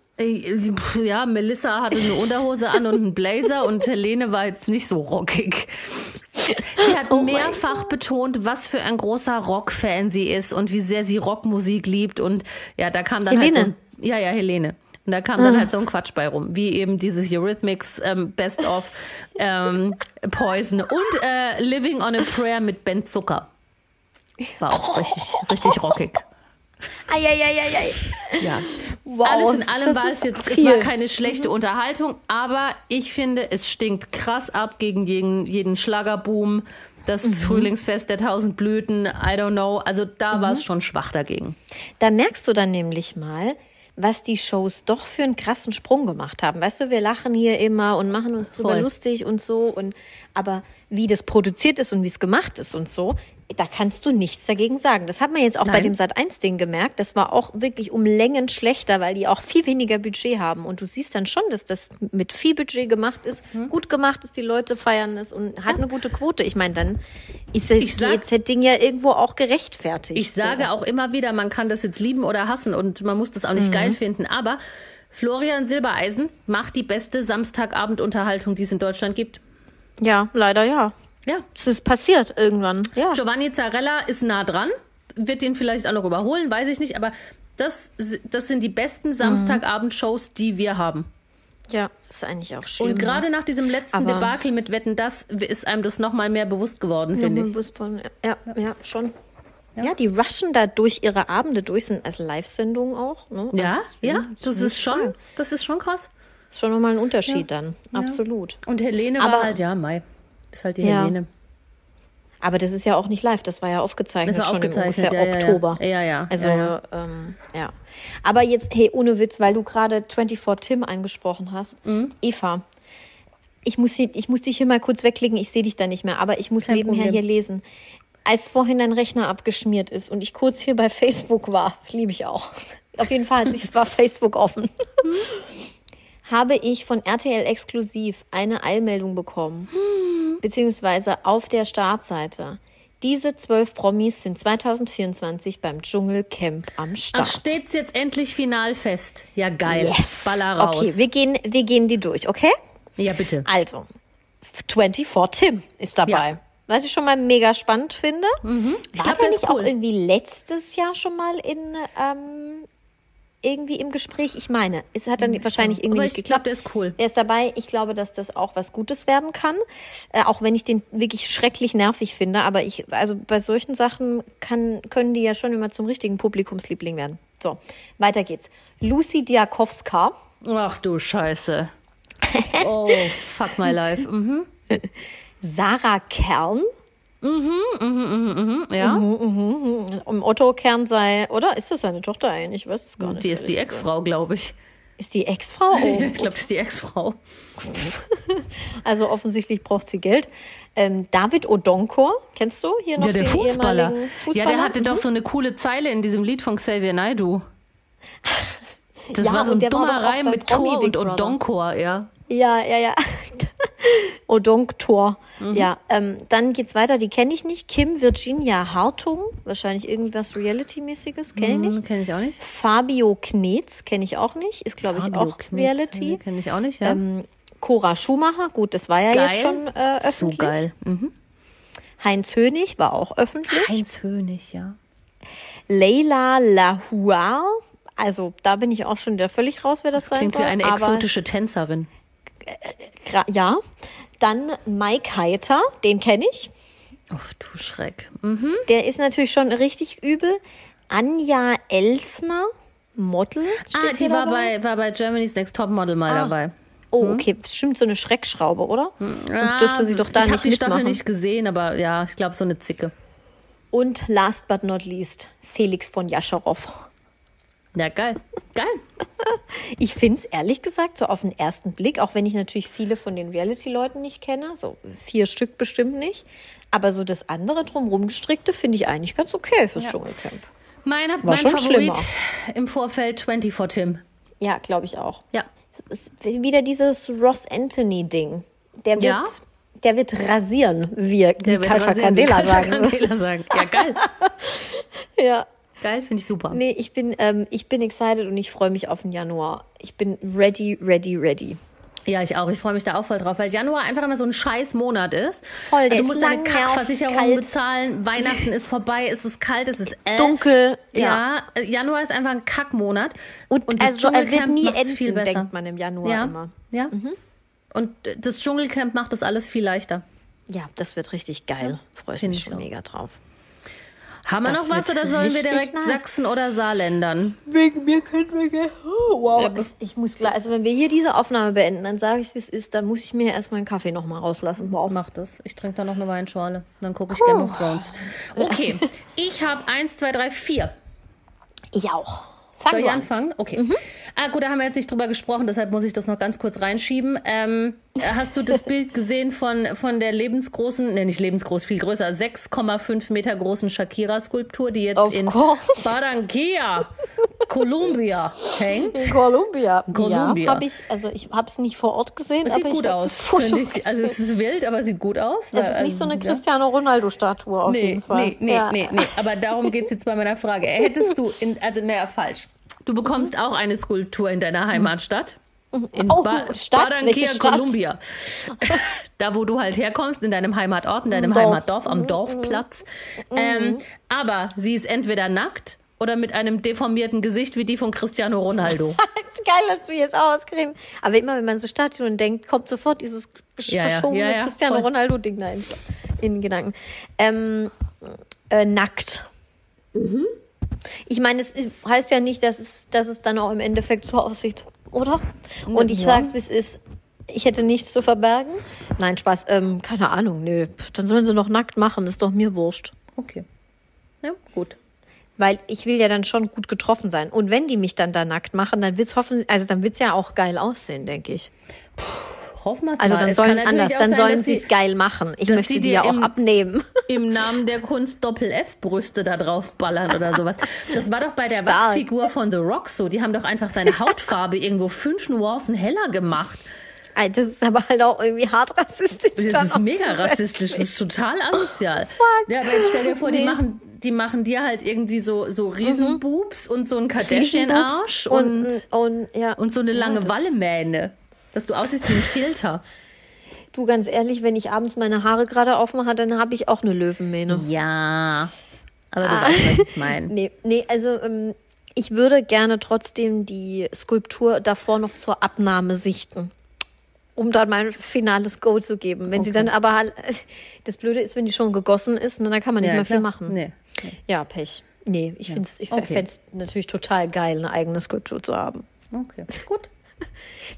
Ja, Melissa hatte eine Unterhose an und einen Blazer und Helene war jetzt nicht so rockig. Sie hat Oh mehrfach betont, was für ein großer Rockfan sie ist und wie sehr sie Rockmusik liebt. Und ja, da kam dann halt so Helene? ein, Ja, ja, Helene. Und da kam dann halt so ein Quatsch bei rum, wie eben dieses Eurythmics ähm, Best of ähm, Poison und äh, Living on a Prayer mit Ben Zucker. War auch richtig, richtig rockig. Eieieiei. Ja. Wow. Alles in allem war es jetzt, es war keine schlechte Unterhaltung, aber ich finde, es stinkt krass ab gegen jeden, jeden Schlagerboom. Das Mhm. Frühlingsfest der tausend Blüten, I don't know. Also da war Mhm. es schon schwach dagegen. Da merkst du dann nämlich mal, was die Shows doch für einen krassen Sprung gemacht haben. Weißt du, wir lachen hier immer und machen uns drüber Voll. lustig und so. Und aber wie das produziert ist und wie es gemacht ist und so, da kannst du nichts dagegen sagen. Das hat man jetzt auch bei Nein. dem Sat 1 Ding gemerkt. Das war auch wirklich um Längen schlechter, weil die auch viel weniger Budget haben. Und du siehst dann schon, dass das mit viel Budget gemacht ist, Hm. gut gemacht ist, die Leute feiern es und hat eine gute Quote. Ich meine, dann ist das GEZ-Ding ja irgendwo auch gerechtfertigt. Ich sage so. auch immer wieder, man kann das jetzt lieben oder hassen und man muss das auch nicht Mhm. geil finden, aber Florian Silbereisen macht die beste Samstagabendunterhaltung, die es in Deutschland gibt. Ja, leider ja. Ja. Es ist passiert irgendwann. Ja. Giovanni Zarella ist nah dran, wird den vielleicht auch noch überholen, weiß ich nicht, aber das, das sind die Mhm. besten Samstagabendshows, die wir haben. Ja, ist eigentlich auch schlimm. Und gerade nach diesem letzten Aber- Debakel mit Wetten, das ist einem das nochmal mehr bewusst geworden, finde ja, ich. bewusst von, ja, ja, schon. Ja. die rushen da durch ihre Abende durch, sind als Live-Sendungen auch. Ne? Ja, Also, ja, das ist schon, das ist schon krass. Ist schon nochmal ein Unterschied dann. Absolut. Und Helene Aber- war halt, ja, Mai. Ist halt die Ja. Helene. Aber das ist ja auch nicht live, das war ja aufgezeichnet, Das war schon aufgezeichnet, im ja, ungefähr ja, ja. Oktober. Ja, ja, Also, ja, ja. Ähm, ja. Aber jetzt, hey, ohne Witz, weil du gerade 24 Tim angesprochen hast. Mhm. Eva, ich muss, ich muss dich hier mal kurz wegklicken, ich sehe dich da nicht mehr, aber ich muss Kein nebenher Problem. hier lesen. als vorhin dein Rechner abgeschmiert ist und ich kurz hier bei Facebook war, liebe ich auch. Auf jeden Fall war Facebook offen. Habe ich von RTL exklusiv eine Eilmeldung bekommen, beziehungsweise auf der Startseite. Diese zwölf Promis sind 2024 beim Dschungelcamp am Start. Ach, steht's jetzt endlich final fest? Ja, geil. Yes. Baller raus. Okay, wir gehen, wir gehen die durch, okay? ja, bitte. Also, 24 Tim ist dabei. Ja. Was ich schon mal mega spannend finde. Ich War glaub, der der ist nicht auch cool. irgendwie letztes Jahr schon mal in ähm, irgendwie im Gespräch? Ich meine, es hat dann wahrscheinlich irgendwie Aber nicht ich glaube, geklappt. der ist cool. Er ist dabei. Ich glaube, dass das auch was Gutes werden kann. Äh, auch wenn ich den wirklich schrecklich nervig finde. Aber ich, also bei solchen Sachen kann, können die ja schon immer zum richtigen Publikumsliebling werden. So, weiter geht's. Lucy Diakowska. Ach du Scheiße. Oh, fuck my life. Mhm. Sarah Kern. Ja, Um Otto Kern sei, oder? Ist das seine Tochter eigentlich? Ich weiß es gar nicht. die ist die Ex-Frau, glaube ich. Ist die Ex-Frau? Oh, Ich glaube, das ist die Ex-Frau. also offensichtlich braucht sie Geld. Ähm, David Odonkor, kennst du hier noch Ja, der den Fußballer. ehemaligen Ja, Fußballer? der hatte Mhm. doch so eine coole Zeile in diesem Lied von Xavier Naidoo. Das Ja, war so ein dummer Reim mit Promi Tor Big und. Odonkor, ja. Ja, ja, ja. Odonktor. Mhm. Ja, ähm, dann geht's weiter. Die kenne ich nicht. Kim Virginia Hartung, wahrscheinlich irgendwas Reality-mäßiges, kenne ich nicht. Kenne ich auch nicht. Fabio Knetz kenne ich auch nicht, ist glaube ich auch Knitz, Reality. Kenne ich auch nicht, ja. Ähm, Cora Schumacher, gut, das war ja Geil. jetzt schon äh, so öffentlich. geil. Mhm. Heinz Hönig war auch öffentlich. Heinz Hönig, ja. Leila Lahua, also da bin ich auch schon wieder völlig raus, wer das, sein Klingt soll. wie eine exotische Tänzerin. Ja. Dann Mike Heiter, den kenne ich. Oh, du Schreck. Mhm. Der ist natürlich schon richtig übel. Anja Elsner, Model. Steht Ah, die war dabei. bei, war bei Germany's Next Topmodel mal dabei. Oh, okay, bestimmt so eine Schreckschraube, oder? Sonst dürfte sie doch da ich nicht die mitmachen. nicht gesehen, aber ja, ich glaube so eine Zicke. Und last but not least, Felix von Jascherow. Ja, geil. Geil. Ich finde es ehrlich gesagt so auf den ersten Blick, auch wenn ich natürlich viele von den Reality-Leuten nicht kenne, so vier Stück bestimmt nicht, aber so das andere drumherum gestrickte finde ich eigentlich ganz okay fürs Dschungelcamp. Meine, mein schon Favorit schlimmer. im Vorfeld 24 Tim. Ja, glaube ich auch. Ja. Es ist wieder dieses Ross Anthony-Ding. Der wird, Ja. der wird rasieren, wie, Der Katja Candela Katja sagen. Candela sagen. Ja, geil. Ja. Geil, finde ich super. Nee, ich bin, ähm, ich bin excited und ich freue mich auf den Januar. Ich bin ready, ready, ready. Ja, ich auch. Ich freue mich da auch voll drauf, weil Januar einfach immer so ein scheiß Monat ist. Voll, der du ist musst deine Kackversicherung bezahlen. Weihnachten ist vorbei, es ist kalt, es ist äh. Dunkel, Ja, äh, Januar ist einfach ein Kackmonat. Und, das also wird Dschungelcamp nie macht's enden, viel besser. denkt man im Januar ja, immer. Ja. Und äh, das Dschungelcamp macht das alles viel leichter. Ja, das wird richtig geil. Freue ich Find mich ich schon mega drauf. Haben wir Das noch was oder sollen wir direkt nice. Sachsen oder Saarländern? Wegen mir können wir gerne. Oh, wow. Ja, ich, muss gleich, also wenn wir hier diese Aufnahme beenden, dann sage ich wie es ist, dann muss ich mir erstmal einen Kaffee nochmal rauslassen. Wow. Mach das. Ich trinke da noch eine Weinschorle. Dann gucke ich Game of Thrones. Okay, ich habe eins, zwei, drei, vier. Ich auch. Soll Fangen ich anfangen? Okay. Ah, gut, da haben wir jetzt nicht drüber gesprochen, deshalb muss ich das noch ganz kurz reinschieben. Ähm, hast du das Bild gesehen von, von der lebensgroßen, ne, nicht lebensgroß, viel größer, 6,5 Meter großen Shakira-Skulptur, die jetzt Of in course. Barranquilla, Colombia hängt? In Columbia. Columbia. Ja, habe ich, also ich habe es nicht vor Ort gesehen, aber sieht gut hab aus. ich. Also es ist wild, aber sieht gut aus. Das ist nicht so eine Ähm. Cristiano Ronaldo-Statue auf Nee, jeden Fall. nee, nee, ja. nee, nee. Aber darum geht es jetzt bei meiner Frage. Hättest du, in, also naja, falsch. Du bekommst auch eine Skulptur in deiner Heimatstadt. In Oh, ba Stadt? Barranquilla? Columbia. da, wo du halt herkommst, in deinem Heimatort, in deinem Dorf. Heimatdorf, am Dorfplatz. Ähm, aber sie ist entweder nackt oder mit einem deformierten Gesicht wie die von Cristiano Ronaldo. ist geil, dass du jetzt auch. Aber immer, wenn man so Statuen denkt, kommt sofort dieses Ja, verschobene ja, ja, Cristiano. Ronaldo-Ding da in, in den Gedanken. Ähm, äh, nackt. Mhm. Ich meine, es heißt ja nicht, dass es, dass es dann auch im Endeffekt so aussieht, oder? Und ich Ja. sag's, wie es ist. Ich hätte nichts zu verbergen. Nein, Spaß. Ähm, keine Ahnung, nö. Dann sollen sie noch nackt machen, ist doch mir wurscht. Okay. Ja, gut. Weil ich will ja dann schon gut getroffen sein. Und wenn die mich dann da nackt machen, dann wird's hoffen, also dann wird's ja auch geil aussehen, denke ich. Hoffen wir es Also mal. dann sollen anders, dann sein, sollen sie es geil machen. Ich möchte die ja auch im- abnehmen. im Namen der Kunst Doppel-F-Brüste da drauf ballern oder sowas. Das war doch bei der Stark. Wachsfigur von The Rock so. Die haben doch einfach seine Hautfarbe irgendwo fünf Nuancen heller gemacht. Das ist aber halt auch irgendwie hart rassistisch. Das ist mega zusätzlich. rassistisch, das ist total asozial. ja, aber jetzt stell dir vor, die Nee. machen, die machen dir halt irgendwie so, so Riesenboobs und so einen Kardashian-Arsch und, und, und, ja. und so eine Ja, lange das- Wallemähne. Dass du aussiehst wie ein Filter. Du, ganz ehrlich, wenn ich abends meine Haare gerade aufmache, dann habe ich auch eine Löwenmähne. Ja. Aber Ah. du weißt, was ich meine. Nee, nee, also ähm, ich würde gerne trotzdem die Skulptur davor noch zur Abnahme sichten. Um dann mein finales Go zu geben. Wenn sie Okay. dann aber halt, das Blöde ist, wenn die schon gegossen ist, ne, dann kann man nicht Ja, mehr viel klar. machen. Nee. Ja, Pech. Nee, ich find's, ich Okay. fänd's natürlich total geil, eine eigene Skulptur zu haben. Okay, gut.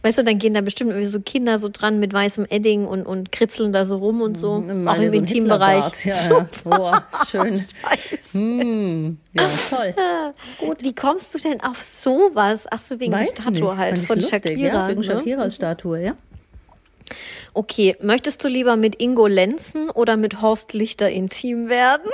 Weißt du, dann gehen da bestimmt irgendwie so Kinder so dran mit weißem Edding und, und kritzeln da so rum und so. auch Mal im so Intimbereich. Ja, ja. Boah, schön. Hm, ja, toll. Gut. Wie kommst du denn auf sowas? Ach so, wegen der Weiß Statue nicht, halt von lustig, Shakira. Ja, wegen ne? Shakiras Statue, ja. Okay, möchtest du lieber mit Ingo Lenzen oder mit Horst Lichter intim werden?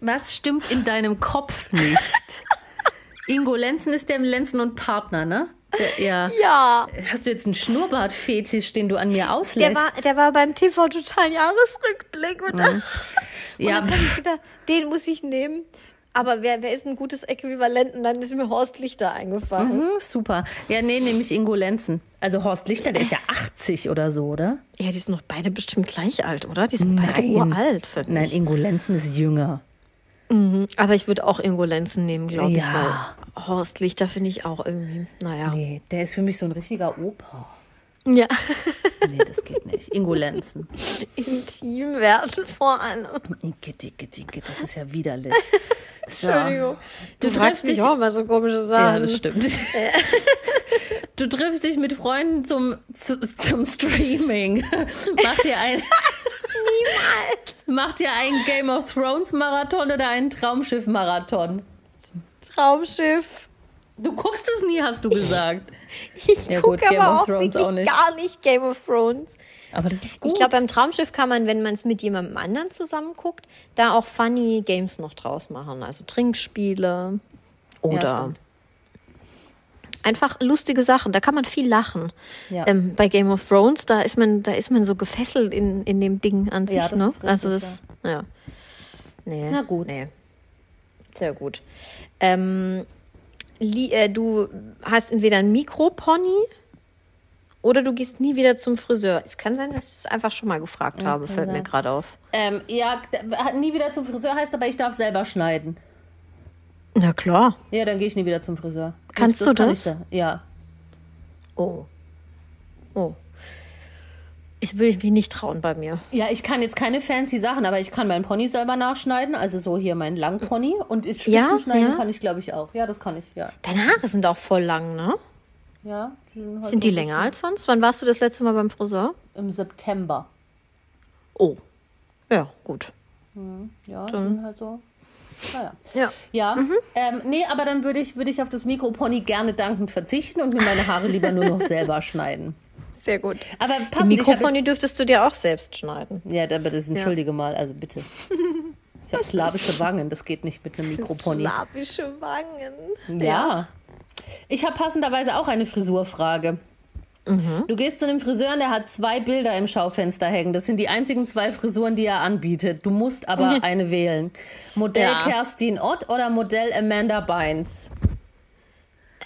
Was stimmt in deinem Kopf nicht? Ingo Lenzen ist der Lenzen und Partner, ne? Der, ja. Ja. Hast du jetzt einen Schnurrbartfetisch, den du an mir auslässt? Der war, der war beim TV total Jahresrückblick. Und, dann, und ja, dann hab ich gedacht, den muss ich nehmen. Aber wer, wer ist ein gutes Äquivalent? Und dann ist mir Horst Lichter eingefallen. hm, super. Ja, nee, nämlich Ingo Lenzen. Also Horst Lichter, der ist ja 80 oder so, oder? Ja, die sind noch beide bestimmt gleich alt, oder? Die sind beide Nein. uralt für mich. Nein, Ingo Lenzen ist jünger. Aber ich würde auch Ingo Lenzen nehmen, glaube ich, Ja. weil Horst Lichter finde ich auch irgendwie, naja. Nee, der ist für mich so ein richtiger Opa. Ja, Nee, das geht nicht. Ingo Lenzen. intim werden vor allem. Gitti, gitti, gitti, das ist ja widerlich. So. Entschuldigung. Du, Du fragst triffst dich- auch mal so komische Sachen. Ja, das stimmt. Du triffst dich mit Freunden zum, zu, zum Streaming. Mach dir ein. Niemals. Mach dir einen Game of Thrones Marathon oder einen Traumschiff Marathon. Traumschiff. Du guckst es nie, hast du gesagt. Ich Ja, gut, gucke aber auch wirklich auch nicht. gar nicht Game of Thrones. Aber das ist gut. Ich glaube, beim Traumschiff kann man, wenn man es mit jemandem anderen zusammen guckt, da auch funny Games noch draus machen. Also Trinkspiele oder stimmt. Einfach lustige Sachen. Da kann man viel lachen. Ja. Ähm, bei Game of Thrones, da ist man, da ist man so gefesselt in, in dem Ding an sich. Ja, das ne? ist richtig, also das, ja. Nee, Na gut. Nee. Sehr gut. Ähm, Li äh, du hast entweder ein Mikropony oder du gehst nie wieder zum Friseur. Es kann sein, dass ich es einfach schon mal gefragt habe, kann fällt mir sein. gerade auf. ähm, ja, d- nie wieder zum Friseur heißt aber, ich darf selber schneiden. Na klar. Ja, dann gehe ich nie wieder zum Friseur. Kannst du kann das? ich da- Ja. Oh. Oh. Ich will mich nicht trauen bei mir. Ja, ich kann jetzt keine fancy Sachen, aber ich kann meinen Pony selber nachschneiden. Also so hier mein Langpony. Und Spitzen Ja, schneiden ja. kann ich, glaube ich, auch. Ja, das kann ich, ja. Deine Haare sind auch voll lang, ne? Ja, die sind, Sind die länger als sonst? Wann warst du das letzte Mal beim Friseur? Im September. Oh. Ja, gut. Ja, die sind halt so. Naja. Ja. Ja, ähm, nee, aber dann würde ich, würde ich auf das Mikropony gerne dankend verzichten und mir meine Haare lieber nur noch selber schneiden. Sehr gut. Aber Die passend, ich hab Mikropony dürftest du dir auch selbst schneiden. Ja, aber das entschuldige mal, also bitte. Ich habe slawische Wangen, das geht nicht mit einem Mikropony. Slawische Wangen. Ja. Ich habe passenderweise auch eine Frisurfrage. Mhm. Du gehst zu einem Friseur und der hat zwei Bilder im Schaufenster hängen. Das sind die einzigen zwei Frisuren, die er anbietet. Du musst aber eine wählen. Modell Ja. Kerstin Ott oder Modell Amanda Bynes?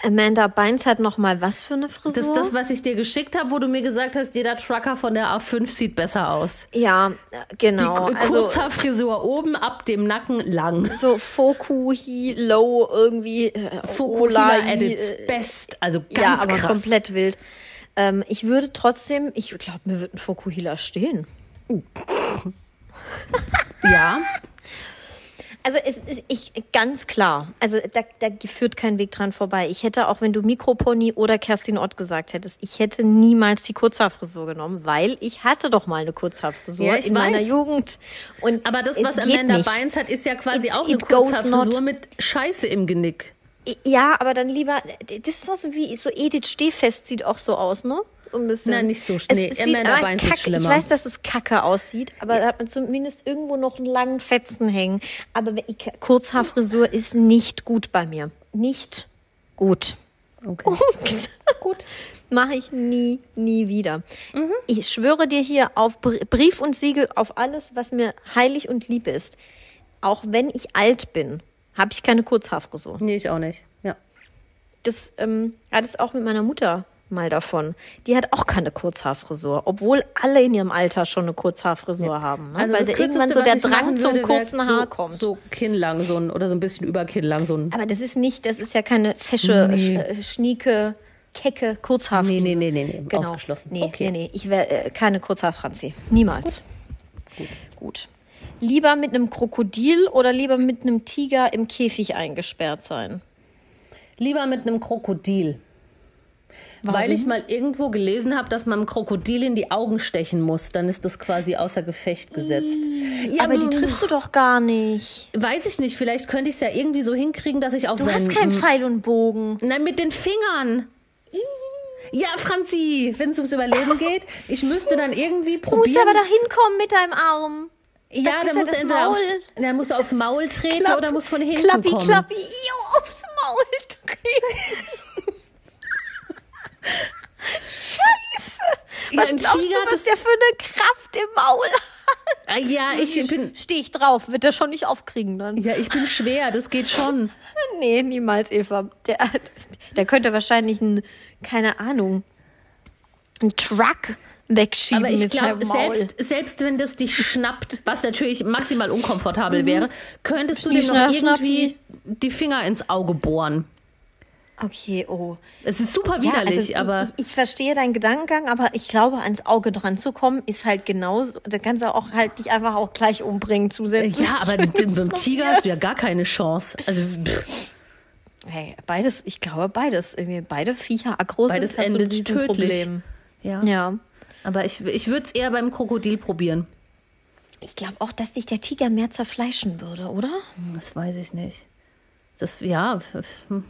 Amanda Bynes hat noch mal was für eine Frisur? Das ist das, was ich dir geschickt habe, wo du mir gesagt hast, jeder Trucker von der A5 sieht besser aus. ja, genau. Die also kurzer Frisur oben ab dem Nacken lang. so Foku, Hi, Low, irgendwie äh, Fukuhila Ola, at its äh, best. Also ganz Ja, aber krass. komplett wild. Ähm, ich würde trotzdem, ich glaube, mir wird ein Fokuhila stehen. Ja, Also es ist ich ganz klar. Also da, da führt kein Weg dran vorbei. Ich hätte auch, wenn du Mikropony oder Kerstin Ott gesagt hättest, ich hätte niemals die Kurzhaarfrisur genommen, weil ich hatte doch mal eine Kurzhaarfrisur Ja, in meiner weiß. Jugend. Und aber das, was Amanda nicht. Bynes hat, ist ja quasi It- auch eine Kurzhaarfrisur mit Scheiße im Genick. Ja, aber dann lieber, das ist auch so wie, so Edith Stehfest sieht auch so aus, ne? so ein bisschen. Nein, nicht so Es nee, sieht aber ist schlimmer. Ich weiß, dass es kacke aussieht, aber da hat man zumindest irgendwo noch einen langen Fetzen hängen. Aber Kurzhaarfrisur ist nicht gut bei mir. Nicht gut. Okay. gut. Mache ich nie, nie wieder. Mhm. Ich schwöre dir hier auf Br- Brief und Siegel, auf alles, was mir heilig und lieb ist. Auch wenn ich alt bin, habe ich keine Kurzhaarfrisur. Nee, ich auch nicht. Ja. Das ähm, hat es auch mit meiner Mutter mal davon. Die hat auch keine Kurzhaarfrisur, obwohl alle in ihrem Alter schon eine Kurzhaarfrisur haben. Ne? Weil Also da irgendwann so der Drang zum würde, kurzen Haar so, kommt. So kinnlang, so ein, oder so ein bisschen über kinnlang, so ein. Aber das ist nicht, das ist ja keine fesche, Nee. sch, äh, schnieke, kecke Kurzhaarfrisur. Nee, nee, nee, nee, nee. Genau. Ausgeschlossen. Nee, Okay. nee, nee. Ich wäre äh, keine Kurzhaarfranzi. Niemals. Gut. Gut. Lieber mit einem Krokodil oder lieber mit einem Tiger im Käfig eingesperrt sein? Lieber mit einem Krokodil. Weil ich mal irgendwo gelesen habe, dass man einem Krokodil in die Augen stechen muss. Dann ist das quasi außer Gefecht gesetzt. Ja, Aber die mm, triffst du doch gar nicht. Weiß ich nicht. Vielleicht könnte ich es ja irgendwie so hinkriegen, dass ich auf Du hast keinen Pfeil und Bogen. Nein, mit den Fingern. Ja, Franzi, wenn es ums Überleben geht, ich müsste dann irgendwie Du musst probieren. aber da hinkommen mit deinem Arm. Ja, da ja du das entweder aufs, Maul. dann musst du aufs Maul treten Klapp, oder musst von hinten klappi, kommen. Klappi, Io, aufs Maul drehen. Scheiße. Ja, Was ein glaubst Tiger, du, was das- der für eine Kraft im Maul hat? Ah, ja, ich bin, Stehe ich drauf, wird er schon nicht aufkriegen dann. ja, ich bin schwer, das geht schon. Nee, niemals, Eva. Der, der könnte wahrscheinlich ein, keine Ahnung, einen Truck wegschieben Aber ich mit glaube, selbst, selbst wenn das dich schnappt, was natürlich maximal unkomfortabel wäre, könntest du dem noch irgendwie die Finger ins Auge bohren. Okay, oh. Es ist super Ja, widerlich, also ich, aber ich, ich verstehe deinen Gedankengang, aber ich glaube, ans Auge dran zu kommen, ist halt genauso. Da kannst du auch halt dich einfach auch gleich umbringen zusätzlich. ja, aber beim Tiger hast du ja gar keine Chance. Also pff, Hey, beides, ich glaube beides. Irgendwie beide Viecher aggro sind, beides hast du endet tödlich. Problem. Ja. Ja. Aber ich, ich würde es eher beim Krokodil probieren. Ich glaube auch, dass dich der Tiger mehr zerfleischen würde, oder? Das weiß ich nicht. Das, ja, hm,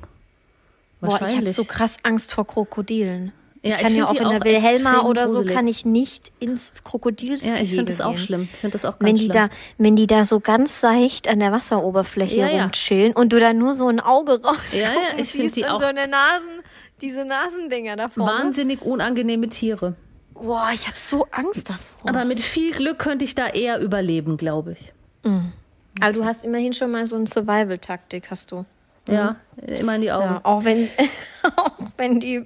Boah, ich habe so krass Angst vor Krokodilen. Ja, ich ich kann ja find auch in der auch Wilhelma oder so gruselig. kann ich nicht ins Krokodilsgehege ja, ich finde das auch schlimm. Ich finde das auch ganz Wenn die, schlimm. da, wenn die da so ganz seicht an der Wasseroberfläche Ja, ja. rumchillen und du da nur so ein Auge raus Ja, ja, ich siehst die auch- so eine Nasen, diese Nasendinger da vorne. Wahnsinnig unangenehme Tiere. Boah, ich habe so Angst davor. Aber mit viel Glück könnte ich da eher überleben, glaube ich. Aber du hast immerhin schon mal so eine Survival-Taktik, hast du. Ja, immer in die Augen. Ja, auch wenn, auch wenn die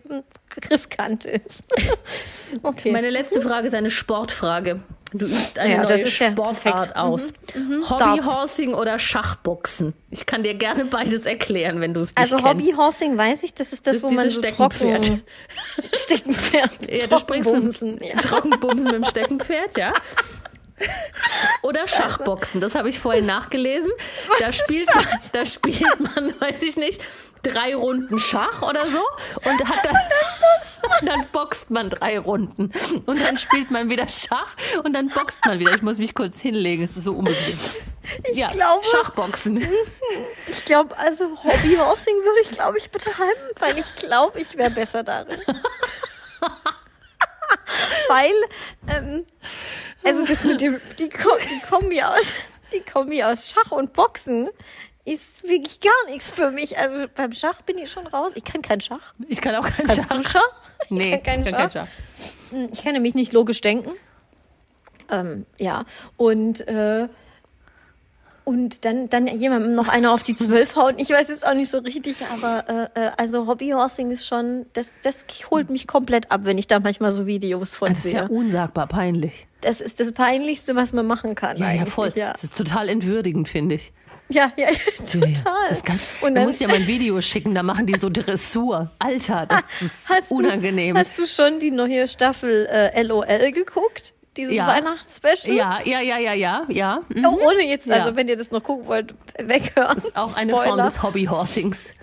riskant ist. Okay. Meine letzte Frage ist eine Sportfrage. Du übst eine Ja, neue das ist ja Sportart perfekt. Mhm, aus. Darts. Hobbyhorsing oder Schachboxen? Ich kann dir gerne beides erklären, wenn du es nicht also kennst. Hobbyhorsing weiß ich, das ist das, Das wo ist man so Steckenpferd. trocken Steckenpferd. Ja, du springst mit dem ja. Trockenbumsen mit dem Steckenpferd, ja? Oder Schachboxen, das habe ich vorhin nachgelesen. Da ist spielt, das? man, da spielt man, weiß ich nicht, drei Runden Schach oder so und hat dann, und dann boxt man drei Runden und dann spielt man wieder Schach und dann boxt man wieder. Ich muss mich kurz hinlegen, es ist so unbequem. ja, glaube- Schachboxen. Ich glaube, also Hobbyhorsing würde ich, glaube ich, betreiben, weil ich glaube, ich wäre besser darin. weil, ähm, also das mit dem, die, Ko die Kombi aus, die Kombi aus Schach und Boxen ist wirklich gar nichts für mich. Also beim Schach bin ich schon raus. Ich kann kein Schach. Ich kann auch kein Kannst Schach. du Schach? Ich Nee, kann keinen ich Schach. kann kein Schach. Ich kann nämlich nicht logisch denken. Ähm, ja, und, äh, und dann, dann jemandem noch einer auf die Zwölf hauen. Ich weiß jetzt auch nicht so richtig, aber äh, äh, also Hobbyhorsing ist schon, das, das holt mich komplett ab, wenn ich da manchmal so Videos von Das ist ja sehe. unsagbar peinlich. Das ist das Peinlichste, was man machen kann. Ja, ja, voll. Ja, Das ist total entwürdigend, finde ich. ja, ja, Ja, total. ja. Das kann, und da dann, muss ich ja mal ein Video schicken, da machen die so Dressur. Alter, das ist hast unangenehm. Du, hast du schon die neue Staffel äh, LOL geguckt? Dieses Ja. Weihnachtsspecial? ja, ja, ja, ja, ja, ja. Mhm. Oh, ohne jetzt, Ja. also wenn ihr das noch gucken wollt, weghören. Ist auch eine Spoiler. Form des Hobbyhorsings.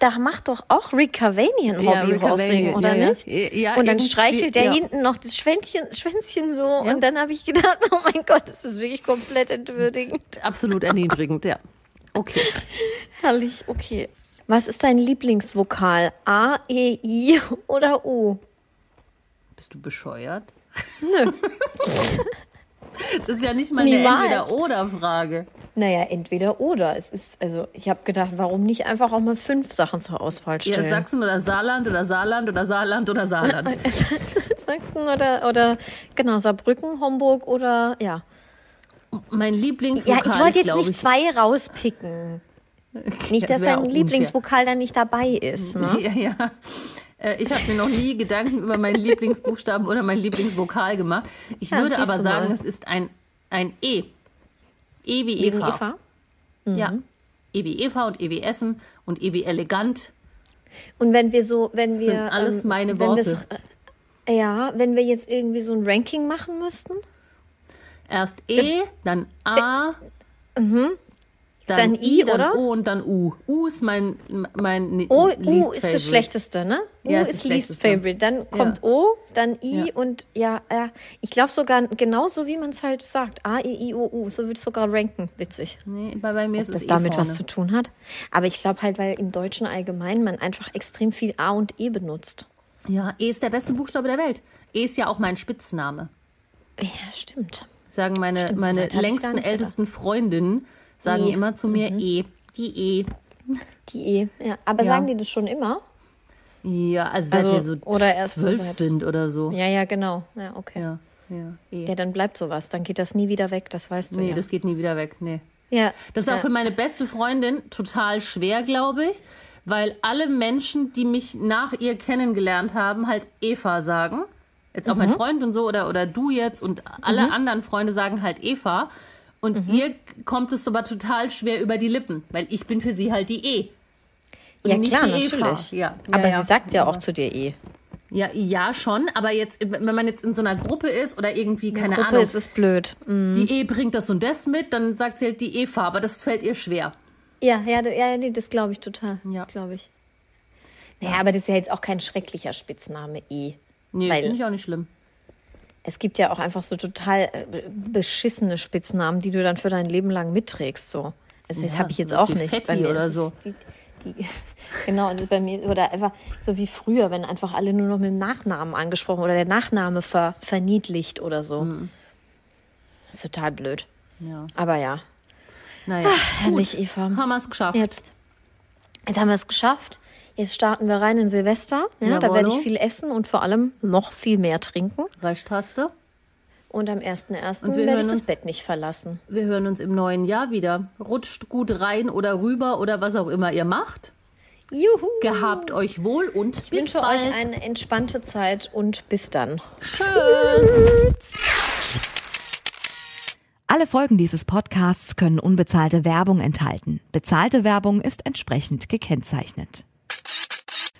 Da macht doch auch Rick Cavanian Ja, Hobbyhorsing, Cavanian, oder ja, ja. nicht? Ja, und dann streichelt der ja. hinten noch das Schwänzchen, Schwänzchen so. Und dann habe ich gedacht, oh mein Gott, das ist wirklich komplett entwürdigend. Absolut erniedrigend, ja. Okay. Herrlich, okay. Was ist dein Lieblingsvokal? A, E, I oder U? Bist du bescheuert? Nö. Das ist ja nicht mal eine. Entweder-Oder-Frage. Naja, entweder oder. Es ist, also ich habe gedacht, warum nicht einfach auch mal fünf Sachen zur Auswahl Ja, stellen? Sachsen oder Saarland oder Saarland oder Saarland oder Saarland. Sachsen oder, oder genau, Saarbrücken, Homburg oder ja. Mein Ja, Lieblingsvokal ich wollte jetzt nicht ich, zwei rauspicken. Nicht, das dass dein Lieblingsvokal dann nicht dabei ist. Ne? Ja, ja. Äh, Ich habe mir noch nie Gedanken über meinen Lieblingsbuchstaben oder mein Lieblingsvokal gemacht. Ich Ja, würde aber sagen, mal. es ist ein, ein E. E wie Wegen Eva. Eva. Mhm. Ja. E wie Eva und E wie Essen und E wie elegant. Und wenn wir so, wenn Das wir. sind alles ähm, meine Worte. So, äh, ja, wenn wir jetzt irgendwie so ein Ranking machen müssten. Erst E, dann A, dann. Dann I, dann oder? O und dann U. U ist mein, mein O, least U ist favorite. das Schlechteste, ne? U Ja, ist ist least favorite. Dann kommt O, dann I Ja. und ja, ja. Ich glaube sogar genauso, wie man es halt sagt. A, I, I, O, U. So wird es sogar ranken. Witzig. Nee, bei, bei mir ist das es E damit vorne. was zu tun hat. Aber ich glaube halt, weil im Deutschen allgemein man einfach extrem viel A und E benutzt. Ja, E ist der beste Buchstabe der Welt. E ist ja auch mein Spitzname. Ja, stimmt. Sagen meine, Stimmt, meine längsten, ältesten Freundinnen, sagen E. immer zu mir E. Die E. Die E. Ja, aber Ja. sagen die das schon immer? Ja, also seit Also, wir so oder erst so zwölf seit- sind oder so. Ja, ja, genau. Ja, okay. Ja, Ja, ja, E. dann bleibt sowas. Dann geht das nie wieder weg, das weißt du nee, ja. das geht nie wieder weg. Nee. ja. Das ist ja. auch für meine beste Freundin total schwer, glaube ich, weil alle Menschen, die mich nach ihr kennengelernt haben, halt Eva sagen. Jetzt auch mein Mhm. Freund und so oder, oder du jetzt und alle anderen Freunde sagen halt Eva. Und Mhm. ihr kommt es aber total schwer über die Lippen, weil ich bin für sie halt die E. Und Ja, klar, natürlich. Ja, Aber ja, ja. sie sagt ja auch zu dir eh. Ja, ja, schon, aber jetzt, wenn man jetzt in so einer Gruppe ist oder irgendwie, keine Gruppe Ahnung, ist es blöd. Mhm. die E bringt das und das mit, dann sagt sie halt die Eva, aber das fällt ihr schwer. Ja, ja, ja nee, das glaube ich total. Ja. Das glaube ich. Naja, aber das ist ja jetzt auch kein schrecklicher Spitzname E. Nee, finde ich auch nicht schlimm. Es gibt ja auch einfach so total äh, beschissene Spitznamen, die du dann für dein Leben lang mitträgst. So. Also das Ja, habe ich jetzt auch nicht. Fetti Bei mir oder so. Die, die, genau, also bei mir, oder einfach so wie früher, wenn einfach alle nur noch mit dem Nachnamen angesprochen oder der Nachname ver, verniedlicht oder so. Mhm. Das ist total blöd. Ja. Aber ja, Naja, herrlich, Eva. haben wir es geschafft. Jetzt. Jetzt haben wir es geschafft. Jetzt starten wir rein in Silvester. Ja, da Jawollo. werde ich viel essen und vor allem noch viel mehr trinken. Reichtaste. Und am 1.1. Und wir werde ich hören das uns- Bett nicht verlassen. Wir hören uns im neuen Jahr wieder. Rutscht gut rein oder rüber oder was auch immer ihr macht. Juhu! Gehabt euch wohl und Ich bis wünsche bald. euch eine entspannte Zeit und bis dann. Alle Folgen dieses Podcasts können unbezahlte Werbung enthalten. Bezahlte Werbung ist entsprechend gekennzeichnet.